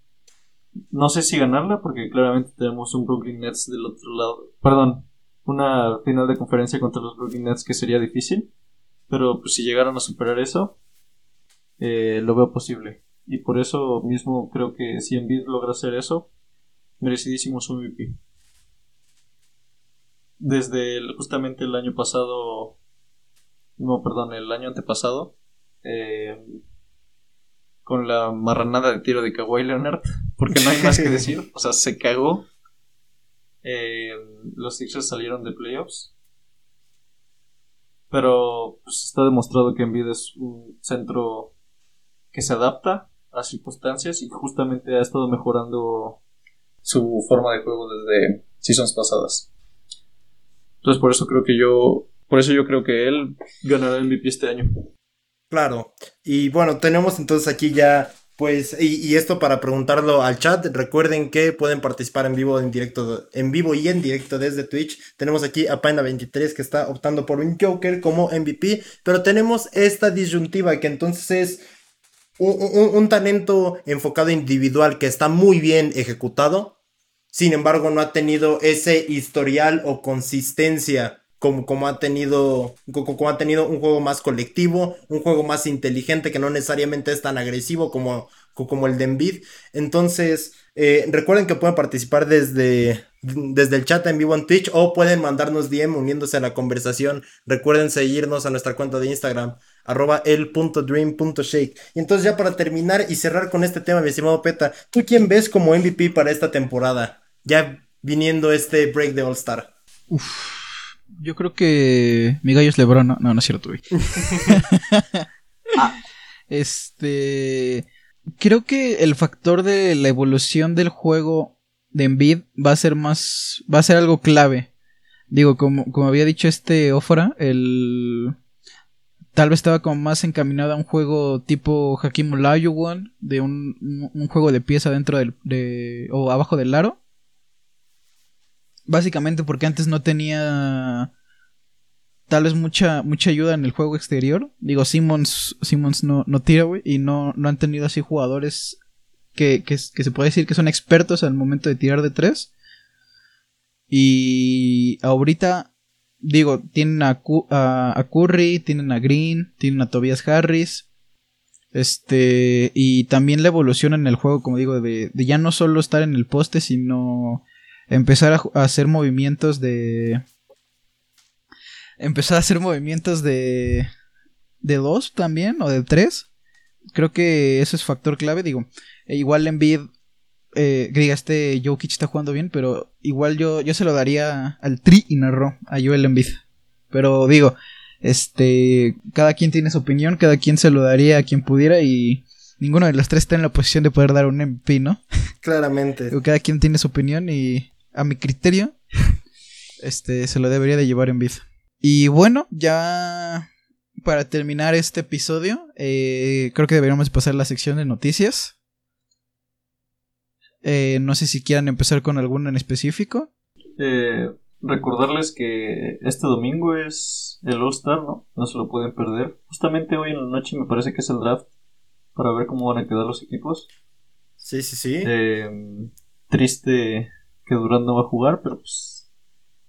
No sé si ganarla, porque claramente tenemos un Brooklyn Nets del otro lado. Perdón, una final de conferencia contra los Brooklyn Nets que sería difícil. Pero pues, si llegaran a superar eso, eh, lo veo posible. Y por eso mismo creo que si Embiid logra hacer eso, merecidísimo su MVP. desde justamente el año pasado, no, perdón, el año antepasado, eh, con la marranada de tiro de Kawhi Leonard, porque no hay más que decir, o sea, se cagó. Eh, los Sixers salieron de playoffs. Pero pues, está demostrado que Embiid es un centro que se adapta a circunstancias y justamente ha estado mejorando su forma de juego desde seasons pasadas. Entonces por eso creo que yo, por eso yo creo que él ganará el MVP este año. Claro. Y bueno, tenemos entonces aquí ya pues, y, esto para preguntarlo al chat, recuerden que pueden participar en vivo, en directo, en vivo y en directo desde Twitch. Tenemos aquí a Panda23 que está optando por un Joker como MVP, pero tenemos esta disyuntiva que entonces es un talento enfocado individual que está muy bien ejecutado, sin embargo, no ha tenido ese historial o consistencia como, como, ha tenido, como, ha tenido un juego más colectivo, un juego más inteligente que no necesariamente es tan agresivo como, como el de Envid. Entonces, eh, recuerden que pueden participar desde, desde el chat en vivo en Twitch o pueden mandarnos DM uniéndose a la conversación. Recuerden seguirnos a nuestra cuenta de Instagram, arroba el.dream.shake. Y entonces ya para terminar y cerrar con este tema, mi estimado Peta, ¿tú quién ves como MVP para esta temporada? ya viniendo este break de All Star? Yo creo que mi gallo es Lebron, no, no, es cierto, Este, creo que el factor de la evolución del juego de Embiid va a ser más, va a ser algo clave. Digo, como, como había dicho este Ofra, el tal vez estaba como más encaminado a un juego tipo Hakim Olajuwon, de un, un, juego de pieza dentro del, de, o abajo del aro. Básicamente porque antes no tenía tal vez mucha, mucha ayuda en el juego exterior. Digo, Simmons, Simmons no, no tira, güey, y no, no han tenido así jugadores que, que, se puede decir que son expertos al momento de tirar de tres. Y ahorita, digo, tienen a, a, Curry, tienen a Green, tienen a Tobias Harris. Este, y también la evolución en el juego, como digo, de, de ya no solo estar en el poste, sino empezar a, hacer movimientos de... Empezar a hacer movimientos de... De dos también, o de tres. Creo que eso es factor clave, digo. E igual Embiid, eh, diga, este Jokic está jugando bien, pero igual yo, yo se lo daría al tri y narró a Joel Embiid. Pero digo, este, cada quien tiene su opinión, cada quien se lo daría a quien pudiera y ninguno de los tres está en la posición de poder dar un MVP, ¿no? Claramente. cada quien tiene su opinión y a mi criterio, este se lo debería de llevar en vida. Y bueno, ya para terminar este episodio, eh, creo que deberíamos pasar a la sección de noticias. Eh, no sé si quieran empezar con alguna en específico. Eh, recordarles que este domingo es el All Star, ¿no? No se lo pueden perder. Justamente hoy en la noche me parece que es el draft para ver cómo van a quedar los equipos. Sí, sí, sí. triste que Durant no va a jugar, pero pues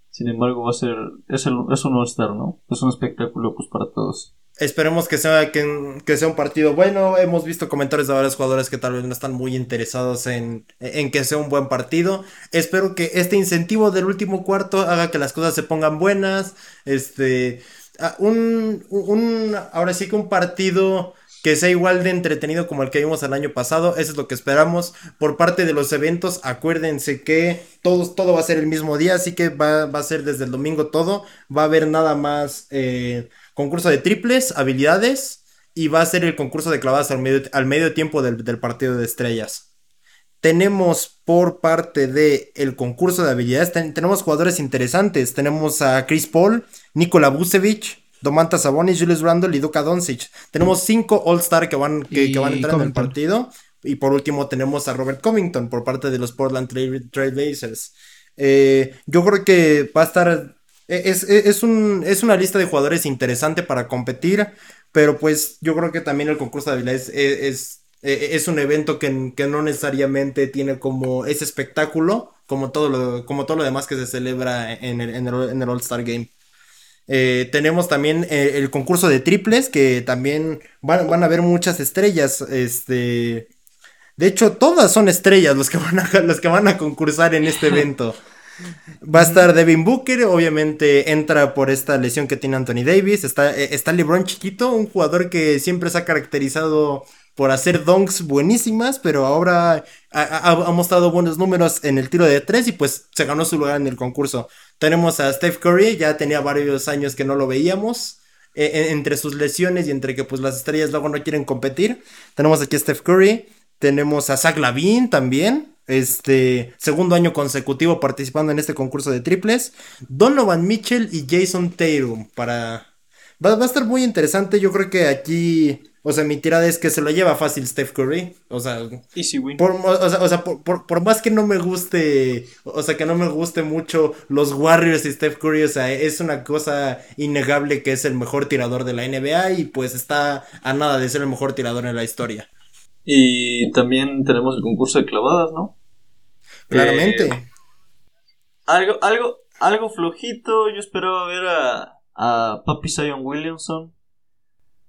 sin embargo va a ser es, el, es un All-Star, ¿no? Es un espectáculo pues para todos. Esperemos que sea, que, sea un partido bueno. Hemos visto comentarios de varios jugadores que tal vez no están muy interesados en, en, que sea un buen partido. Espero que este incentivo del último cuarto haga que las cosas se pongan buenas. Este. Un, un ahora sí que un partido que sea igual de entretenido como el que vimos el año pasado. Eso es lo que esperamos. Por parte de los eventos, acuérdense que todo, va a ser el mismo día, así que va, a ser desde el domingo todo. Va a haber nada más eh, concurso de triples, habilidades, y va a ser el concurso de clavadas al medio, al medio tiempo del, partido de estrellas. Tenemos por parte del el concurso de habilidades, tenemos jugadores interesantes. Tenemos a Chris Paul, Nikola Vucevic, Domantas Sabonis, Julius Randle y Duka Doncic. Tenemos cinco All-Star que van, que, van a entrar en el partido. Y por último tenemos a Robert Covington por parte de los Portland Trailblazers. Eh, yo creo que va a estar... E, es, e, es, un, es una lista de jugadores interesante para competir, pero pues yo creo que también el concurso de habilidades e, es, es, un evento que, que, no necesariamente tiene como ese espectáculo como todo lo, como todo lo demás que se celebra en el, en el All-Star Game. Eh, tenemos también eh, el concurso de triples, que también van, van, a haber muchas estrellas. Este. De hecho, todas son estrellas los que van a, los que van a concursar en este evento. Va a estar Devin Booker, obviamente entra por esta lesión que tiene Anthony Davis. Está, eh, está LeBron chiquito, un jugador que siempre se ha caracterizado por hacer donks buenísimas, pero ahora ha, mostrado buenos números en el tiro de tres y pues se ganó su lugar en el concurso. Tenemos a Steph Curry, ya tenía varios años que no lo veíamos. Eh, entre sus lesiones y entre que pues las estrellas luego no quieren competir. Tenemos aquí a Steph Curry, tenemos a Zach Lavin también, este segundo año consecutivo participando en este concurso de triples. Donovan Mitchell y Jason Tatum para... Va a estar muy interesante, yo creo que aquí o sea, mi tirada es que se lo lleva fácil Steph Curry. O sea, Easy win. Por, o sea, o sea por, más que no me guste, o sea, que no me guste mucho los Warriors y Steph Curry, o sea, es una cosa innegable que es el mejor tirador de la NBA y pues está a nada de ser el mejor tirador en la historia. Y también tenemos el concurso de clavadas, ¿no? Claramente. Eh, algo, algo, algo flojito. Yo esperaba ver a, a Papi Zion Williamson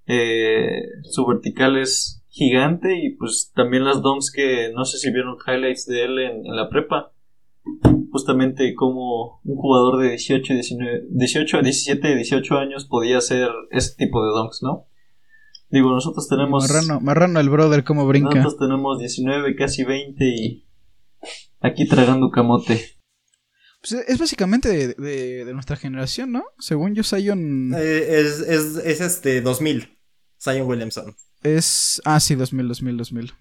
eh, su vertical es gigante y pues también las DOMs que no sé si vieron highlights de él en, la prepa. Justamente como un jugador de 18, 19, 18 a 17, 18 años podía hacer ese tipo de donks, ¿no? Digo, nosotros tenemos... Marrano, marrano el brother, como brinca. Nosotros tenemos 19, casi 20 y aquí tragando camote. Pues es básicamente de, nuestra generación, ¿no? Según yo, Zion... Eh, es, es, es este 2000. Zion Williamson. Es. Ah, sí, 2000, 2000, 2000.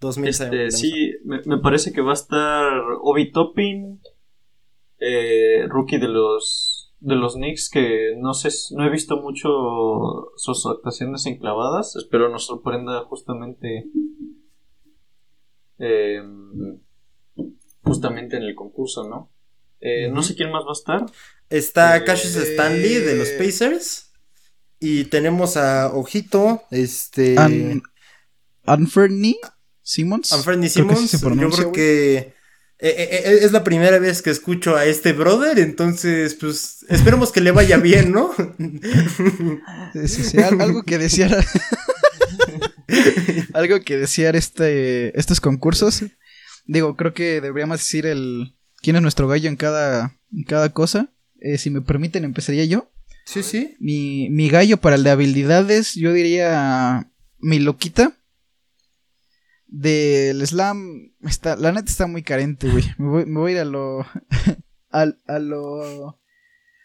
2000 este, sí, me, parece que va a estar Obi Toppin, eh, rookie de los de los Knicks, que no sé, no he visto mucho sus actuaciones enclavadas. Espero nos sorprenda justamente. Eh, justamente en el concurso, ¿no? Eh, no sé quién más va a estar. Está Cassius Stanley de los Pacers. Y tenemos a Ojito, este. Anferny Simmons. Anferny Simmons. yo creo que. Eh, eh, eh, es la primera vez que escucho a este brother, entonces, pues, esperemos que le vaya bien, ¿no? algo que desear. algo que desear este, estos concursos. Digo, creo que deberíamos decir el quién es nuestro gallo en cada, en cada cosa. si me permiten, empezaría yo. Sí, sí. Mi, mi gallo para el de habilidades, yo diría mi loquita. Del slam, está, la neta está muy carente, güey. Me voy, me voy a ir a lo, a, lo,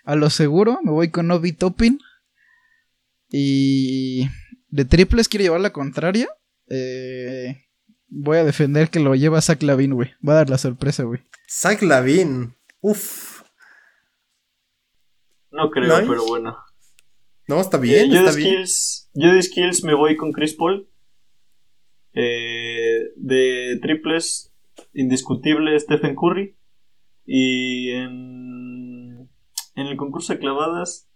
a lo seguro. Me voy con Obi Topping. Y de triples quiero llevar la contraria. Eh, voy a defender que lo lleva Zach Lavin, güey. Va a dar la sorpresa, güey. Zach Lavin. Uf. No creo, pero bueno. No, está bien. yo, de skills, yo de skills me voy con Chris Paul. Eh, de triples, indiscutible Stephen Curry. Y en, en el concurso de clavadas,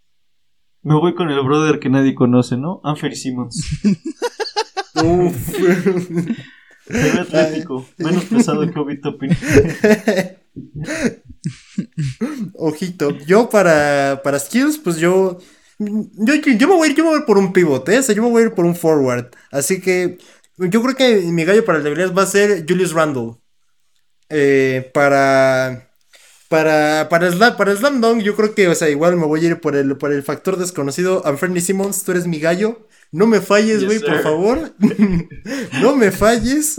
me voy con el brother que nadie conoce, ¿no? Anfer Simmons. Uf. Atlético, menos pesado que Obi Topping. Ojito, yo para, para skills, pues yo, yo, yo, me voy a ir, yo me voy por un pivot, ¿eh? O sea, yo me voy a ir por un forward. Así que yo creo que mi gallo para el debilidad va a ser Julius Randle. Eh, para. Para, para, Slam, para Slam Dunk, yo creo que, o sea, igual me voy a ir por el, por el factor desconocido. Anferny Simmons, tú eres mi gallo. No me falles, güey, por favor. no me falles.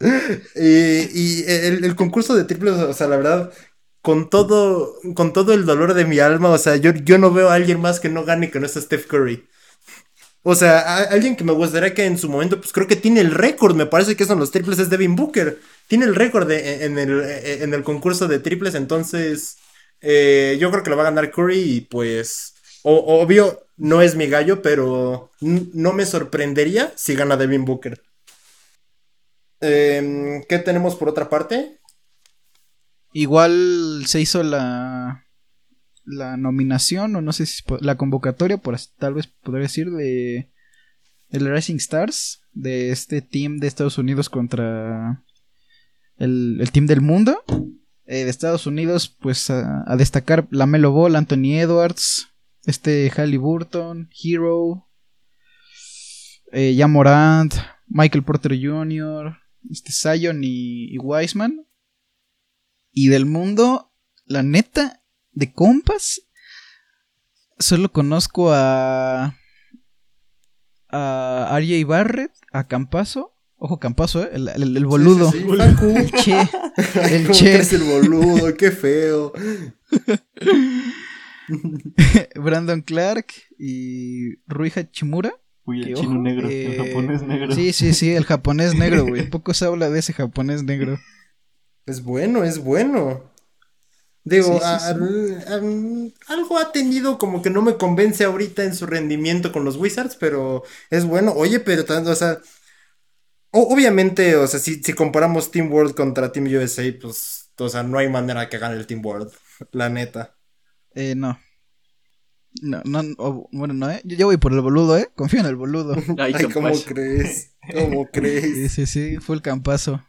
y el, el, concurso de triples, o sea, la verdad, con todo, con todo el dolor de mi alma, o sea, yo, yo no veo a alguien más que no gane que no sea Steph Curry. O sea, alguien que me gustaría que en su momento, pues creo que tiene el récord, me parece que son los triples, es Devin Booker. Tiene el récord en, el, en el concurso de triples, entonces eh, yo creo que lo va a ganar Curry y pues, obvio, no es mi gallo, pero no me sorprendería si gana Devin Booker. Em, ¿Qué tenemos por otra parte? Igual se hizo la, la nominación, o no sé si la convocatoria, por tal vez podría decir, de el Rising Stars, de este team de Estados Unidos contra el, el team del mundo. Eh, de Estados Unidos, pues a, destacar la Melo Ball, Anthony Edwards, este Halliburton, Hero, eh, Morant, Michael Porter Jr., este Zion y, y Wiseman. Y del mundo, la neta, de compas, solo conozco a. a RJ Barrett, a Campazo. Ojo, Campazo, ¿eh? el, el- el boludo. Sí, sí, sí, Facu. El che. El ¿Cómo che. crees el boludo? Qué feo. Brandon Clark y Rui Hachimura. Uy, el Que, chino ojo, negro, eh, el japonés negro. Sí, sí, sí, el japonés negro, güey. Poco se habla de ese japonés negro. Es bueno, es bueno. Digo, Sí, sí, a- sí. am, algo ha tenido como que no me convence ahorita en su rendimiento con los Wizards, pero es bueno. Oye, pero tanto, o sea, o- obviamente, o sea, si, si comparamos Team World contra Team USA, pues, o sea, no hay manera que gane el Team World, la neta. Eh, no. No, no, o- bueno, no, ¿eh? Yo, yo voy por el boludo, ¿eh? Confío en el boludo. Ay, Ay, ¿cómo crees? ¿Cómo Sí, crees? sí, sí, fue el campazo.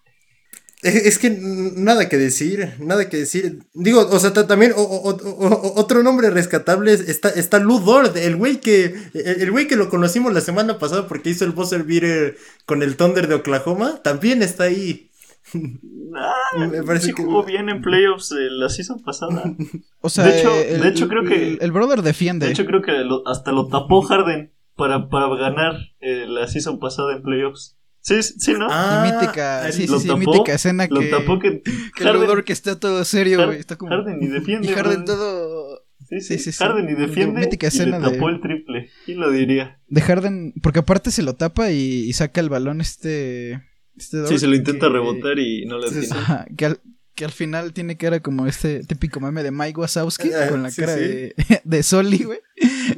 Es, es que nada que decir, nada que decir. Digo, o sea, ta- también o- o- o- o- otro nombre rescatable es- está, está Lou Dort, el güey que, el el güey que lo conocimos la semana pasada porque hizo el buzzer beater con el Thunder de Oklahoma, también está ahí. Ah, Me parece sí que- jugó bien en playoffs eh, la season pasada. O sea, De hecho- eh, de hecho, creo que- El, el brother defiende. De hecho, creo que lo- hasta lo tapó Harden para, para ganar eh, la season pasada en playoffs. Sí, sí, ¿no? Ah, Y mítica, sí, lo sí, sí, tapó, mítica escena lo que, tapó que, que el Harden, brother que está todo serio, Har- güey. Está como... Harden y defiende. y Harden todo... Sí, sí, sí, sí, sí. Harden y defiende Mítica y escena le tapó de- el triple. ¿Quién lo diría? De Harden, porque aparte se lo tapa y, y saca el balón este... este Sí, se lo intenta que- rebotar y no le Sí, atiende. Ajá, que al, que al final tiene cara como este típico meme de Mike Wazowski Ah, con la sí, cara sí. de, de Soli, güey.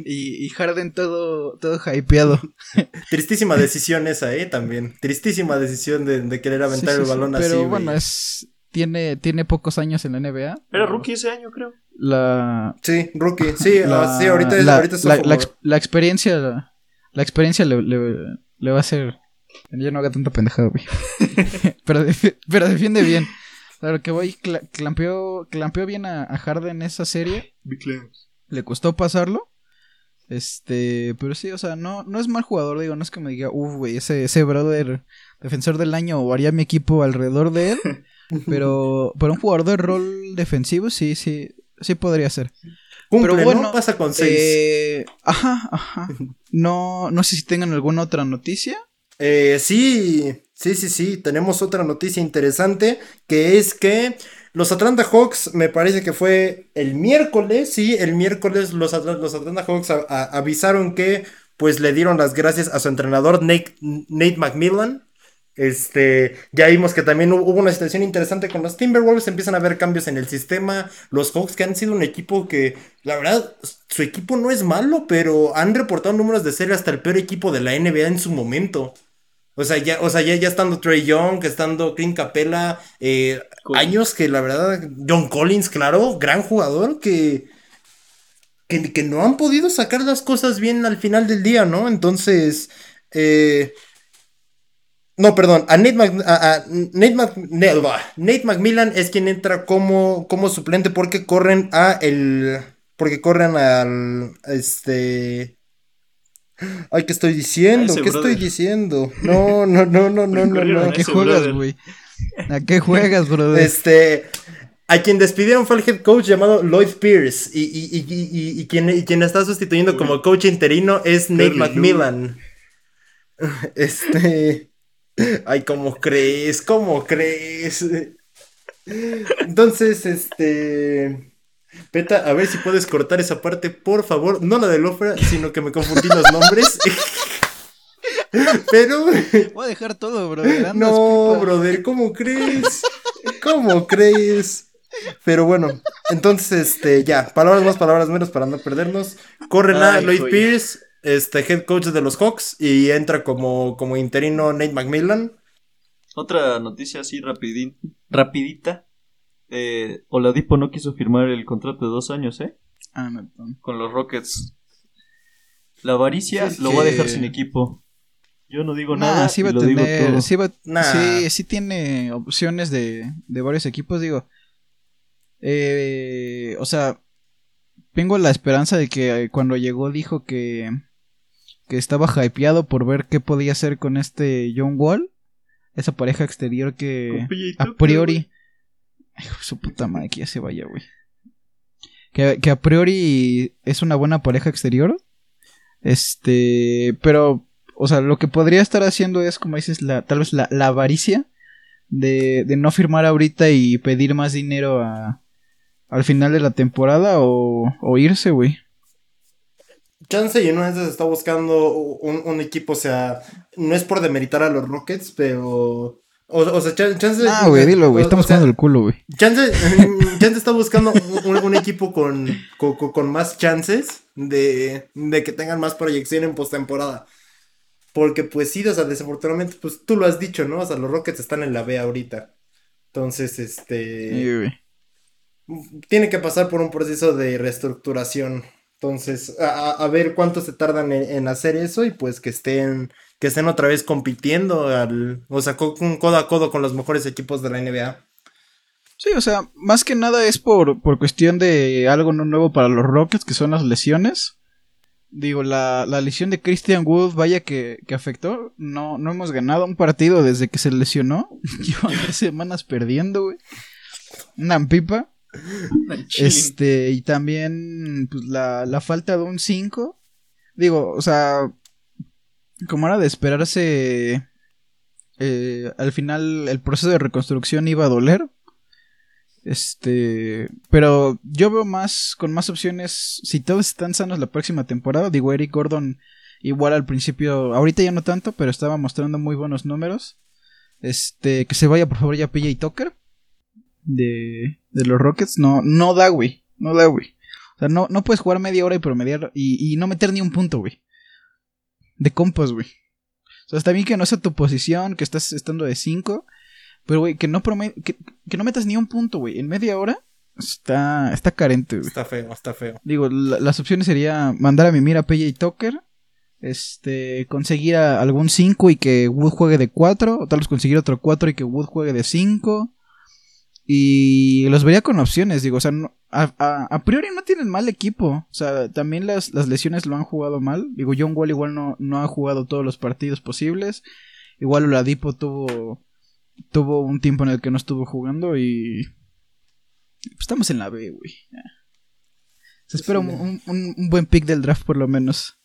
Y, y Harden todo, todo hypeado. Tristísima decisión esa, eh, también. Tristísima decisión de, de querer aventar Sí, sí, el sí, balón así. Pero bueno, es tiene, tiene pocos años en la NBA. Era rookie ese año, creo. La, Sí, rookie. Sí, la, ah, sí, ahorita es, la, ahorita es la- sophomore. la ex- la experiencia, la, la experiencia le, le- le va a hacer. Ya no haga tanta pendejada, güey. pero, defi- pero defiende bien. Claro que voy, cla- clampeó, clampeó bien a, a Harden esa serie. le costó pasarlo. Este, pero sí, o sea, no, no es mal jugador, digo, no es que me diga, uff, güey, ese, ese brother defensor del año o haría mi equipo alrededor de él. pero, pero un jugador de rol defensivo, sí, sí, sí podría ser. Cumple, pero bueno, ¿no? Pasa con seis. Eh, ajá, ajá. No, no sé si tengan alguna otra noticia. Eh, sí, sí, sí, sí. Tenemos otra noticia interesante que es que los Atlanta Hawks, me parece que fue el miércoles, sí, el miércoles los, los Atlanta Hawks avisaron que pues le dieron las gracias a su entrenador Nate, Nate McMillan. Este, ya vimos que también hu- hubo una situación interesante con los Timberwolves, empiezan a haber cambios en el sistema, los Hawks que han sido un equipo que, la verdad, su equipo no es malo, pero han reportado números de ser hasta el peor equipo de la NBA en su momento. O sea, ya, o sea, ya, ya estando Trey Young, estando Clint Capella, eh, años que la verdad, John Collins, claro, gran jugador que, que, que no han podido sacar las cosas bien al final del día, ¿no? Entonces, eh, no, perdón, a Nate, Mac- a- a Nate, Mac- ne- bah, Nate McMillan es quien entra como, como suplente porque corren a el, porque corren al, este... Ay, ¿qué estoy diciendo? ¿Qué estoy diciendo? No, no, no, no, no, no, no. ¿A qué juegas, güey? ¿A qué juegas, brother? Este, a quien despidieron fue el head coach llamado Lloyd Pierce y, y, y, y, quien, y quien está sustituyendo como coach interino es Nate McMillan. Este, ay, ¿cómo crees? ¿Cómo crees? Entonces, este, Peta, a ver si puedes cortar esa parte, por favor, no la de Lofra, sino que me confundí los nombres. Pero Voy a dejar todo, brother. andas no, pipa. brother, ¿cómo crees? ¿Cómo crees? Pero bueno, entonces, este, ya, palabras más, palabras menos para no perdernos. Corren a Lloyd joya. Pierce, este, head coach de los Hawks, y entra como, como interino Nate McMillan. Otra noticia así rapidín, rapidita. Eh, Oladipo no quiso firmar el contrato de dos años, ¿eh? Ah, no, no. Con los Rockets. La avaricia Sí, lo va a dejar sin equipo. Yo no digo Nah, nada sí va y a tener, todo. sí, va- Nah. sí, sí tiene opciones de, de varios equipos, digo. Eh, o sea, tengo la esperanza de que eh, cuando llegó dijo que, que estaba hypeado por ver qué podía hacer con este John Wall, esa pareja exterior que a Tucker, priori... Hijo su puta madre, que ya se vaya, güey. que, que a priori es una buena pareja exterior. Este, pero, o sea, lo que podría estar haciendo es, como dices, la, tal vez la, la avaricia de, de no firmar ahorita y pedir más dinero al final de la temporada o, o irse, güey. Chance y una vez está buscando un, equipo, o sea, no es por demeritar a los Rockets, pero... O, o sea, Chance... Ah, güey, dilo, güey, estamos jugando el culo, güey. Chance, chance está buscando un, un equipo con, con, con, más chances de, de que tengan más proyección en postemporada. Porque pues sí, o sea, desafortunadamente, pues tú lo has dicho, ¿no? O sea, los Rockets están en la B ahorita. Entonces, este... Sí, güey tiene que pasar por un proceso de reestructuración. Entonces, a, a ver cuánto se tardan en, hacer eso y pues que estén, que estén otra vez compitiendo, al, o sea, con, codo a codo con los mejores equipos de la NBA. Sí, o sea, más que nada es por, por cuestión de algo no nuevo para los Rockets, que son las lesiones. Digo, la, la lesión de Christian Wood, vaya que, que, afectó. No, no hemos ganado un partido desde que se lesionó. Llevan tres semanas perdiendo, güey. Una pipa. Este, y también pues, la, la falta de un 5. Digo, o sea, como era de esperarse, eh, al final el proceso de reconstrucción iba a doler. Este, pero yo veo más, con más opciones, si todos están sanos la próxima temporada. Digo, Eric Gordon, igual al principio, ahorita ya no tanto, pero estaba mostrando muy buenos números. Este, que se vaya por favor ya PJ Tucker de, de los Rockets, no, no da, güey. No da, güey. O sea, no, no puedes jugar media hora y promediar y, y no meter ni un punto, güey. De compas, güey. O sea, está bien que no sea tu posición, que estás estando de 5. Pero, güey, que no que, que, no metas ni un punto, güey. En media hora está, está carente, güey. Está feo, está feo. Digo, la, las opciones sería mandar a mi mira a PJ Tucker. Este, conseguir a algún 5 y que Wood juegue de 4. O tal vez conseguir otro 4 y que Wood juegue de 5. Y los vería con opciones, digo, o sea, a, a, a, priori no tienen mal equipo. O sea, también las, las, lesiones lo han jugado mal. Digo, John Wall igual no, no ha jugado todos los partidos posibles. Igual Oladipo tuvo, tuvo un tiempo en el que no estuvo jugando y... Pues estamos en la B, güey. Se espera sí, un, un, un buen pick del draft por lo menos.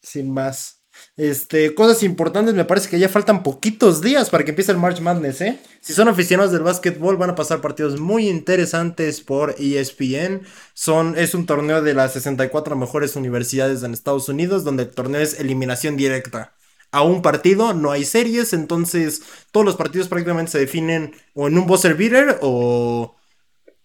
Sin más. Este, cosas importantes, me parece que ya faltan poquitos días para que empiece el March Madness, ¿eh? Si son aficionados del básquetbol, van a pasar partidos muy interesantes por ESPN. Son, es un torneo de las 64 mejores universidades en Estados Unidos, donde el torneo es eliminación directa. A un partido no hay series, entonces todos los partidos prácticamente se definen o en un buzzer beater o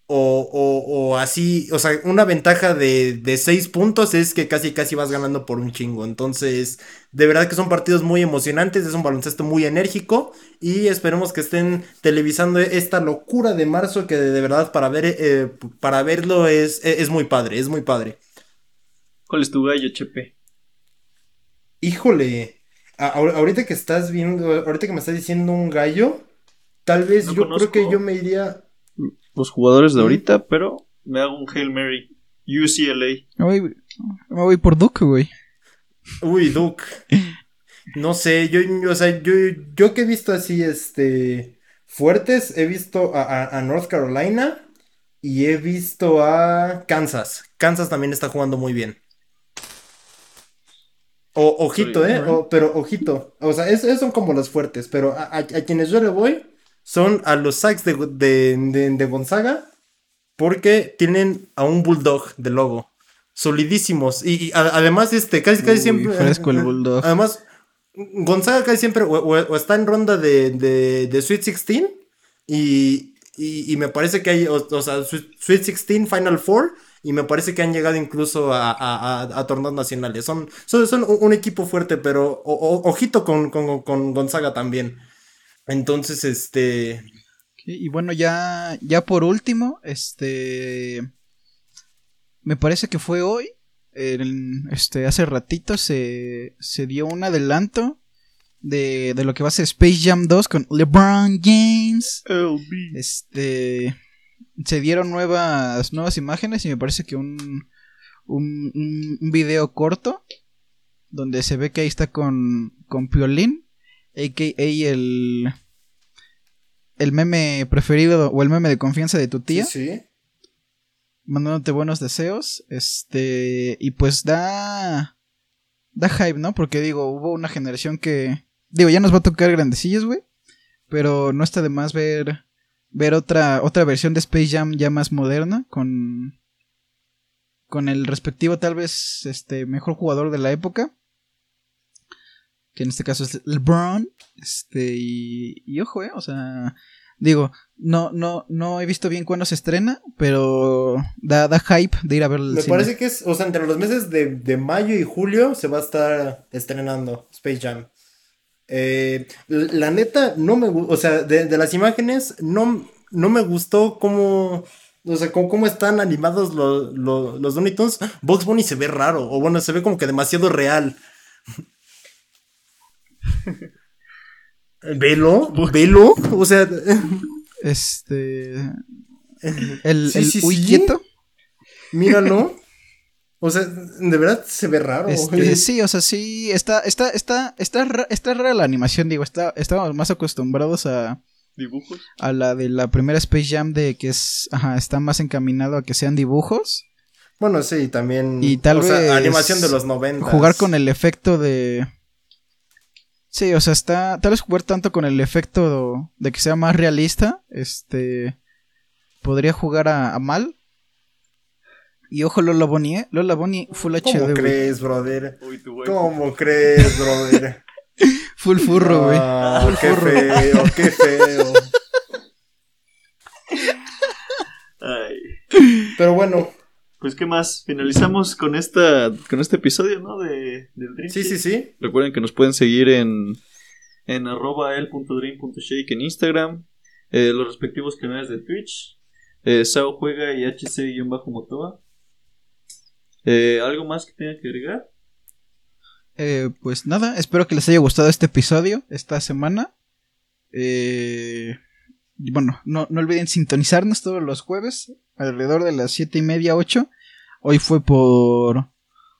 o, o, o, así, o sea, una ventaja de, de 6 puntos es que casi casi vas ganando por un chingo. Entonces, de verdad que son partidos muy emocionantes, es un baloncesto muy enérgico y esperemos que estén televisando esta locura de marzo que de, verdad para ver eh, para verlo es, es muy padre, es muy padre. ¿Cuál es tu gallo, Chepe? Híjole, a, ahorita que estás viendo, ahorita que me estás diciendo un gallo, tal vez no yo conozco. creo que yo me iría los jugadores de ahorita, pero me hago un Hail Mary. UCLA. Me voy, me voy por Duke, güey. Uy, Duke. No sé, yo, o sea, yo, yo que he visto así, este, fuertes, he visto a, a, a, North Carolina y he visto a Kansas. Kansas también está jugando muy bien. O, ojito, eh, o, pero ojito. O sea, esos son como los fuertes, pero a, a, quienes yo le voy son a los Sykes de, de, de, de, Gonzaga porque tienen a un Bulldog de logo. Solidísimos. Y, y a, además, este, casi, casi Uy, siempre. Fresco el Bulldog. Además, Gonzaga casi siempre o, o, o está en ronda de, de, de Sweet 16 y, y, y, me parece que hay, o, o, sea, Sweet 16, Final Four, y me parece que han llegado incluso a, a, a, a torneos nacionales. Son, son, son, un equipo fuerte, pero ojito con, con, con Gonzaga también. Entonces, este. Y bueno, ya, ya por último, este. Me parece que fue hoy. El, este, hace ratito se, se dio un adelanto de, de, lo que va a ser Space Jam 2 con LeBron James. LB. Este. Se dieron nuevas, nuevas imágenes y me parece que un, un, un, un video corto donde se ve que ahí está con, con Piolín a.k.a. el el meme preferido o el meme de confianza de tu tía. Sí. sí. mandándote buenos deseos. Este, y pues da, da hype, ¿no? Porque digo, hubo una generación que, digo, ya nos va a tocar grandecillos, güey. Pero no está de más ver, ver otra, otra versión de Space Jam ya más moderna, con, con el respectivo tal vez, este, mejor jugador de la época. Que en este caso es LeBron. Este, y, y ojo, eh, o sea, Digo, no, no, no he visto bien cuándo se estrena, pero da, da hype de ir a ver Me parece que es, o sea, entre los meses de, mayo y julio se va a estar estrenando Space Jam. Eh, la neta, no me o sea, de, las imágenes, no, no me gustó cómo, o sea, cómo, están animados los, los, los Tunes. Box Bunny se ve raro, o bueno, se ve como que demasiado real. Velo, velo, o sea. Este. El, sí, el Míralo. O sea, de verdad se ve raro. Este, sí, o sea, sí, está, está, está, está, está rara la animación, digo, está, estamos más acostumbrados a... ¿Dibujos? A la de la primera Space Jam de que es, ajá, está más encaminado a que sean dibujos. Bueno, sí, también... Y tal vez... animación de los 90. Jugar con el efecto de Sí, o sea, está. Tal vez jugar tanto con el efecto de que sea más realista. Este. Podría jugar a, mal. Y ojo Lola Bonnie, ¿eh? Lola Bonnie Full HD. ¿Cómo crees, brother? ¿Cómo crees, brother? full furro, güey. Ah, qué feo, qué feo. Ay. Pero bueno, pues qué más, finalizamos con esta con este episodio, ¿no? De, del Dream. Sí, sí, sí. Recuerden que nos pueden seguir en en arroba el.dream.shake en Instagram, eh, los respectivos canales de Twitch, eh, Sao Juega y HC-Motoa. Eh, ¿Algo más que tenga que agregar? Eh, pues nada, espero que les haya gustado este episodio esta semana. Eh, bueno, no, no olviden sintonizarnos todos los jueves alrededor de las siete y media, ocho. Hoy fue por,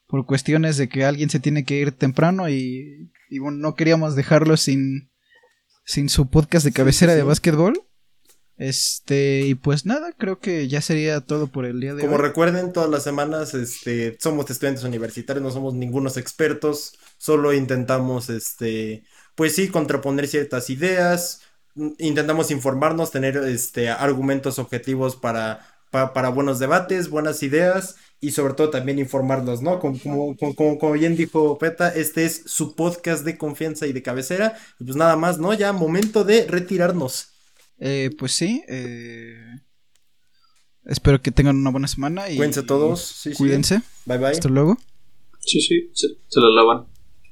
por cuestiones de que alguien se tiene que ir temprano y, y bueno, no queríamos dejarlo sin, sin su podcast de cabecera de básquetbol. Este, y pues nada, creo que ya sería todo por el día de hoy. Como recuerden, todas las semanas este, somos estudiantes universitarios, no somos ningunos expertos, solo intentamos, este, pues sí, contraponer ciertas ideas, intentamos informarnos, tener este, argumentos objetivos para, para buenos debates, buenas ideas y sobre todo también informarnos, ¿no? Como, como, como, bien dijo Peta, este es su podcast de confianza y de cabecera. pues nada más, ¿no? Ya momento de retirarnos. Eh, pues sí, eh, espero que tengan una buena semana y cuídense todos, sí, cuídense. Bye bye. Hasta luego. Sí, sí, se, se lo lavan.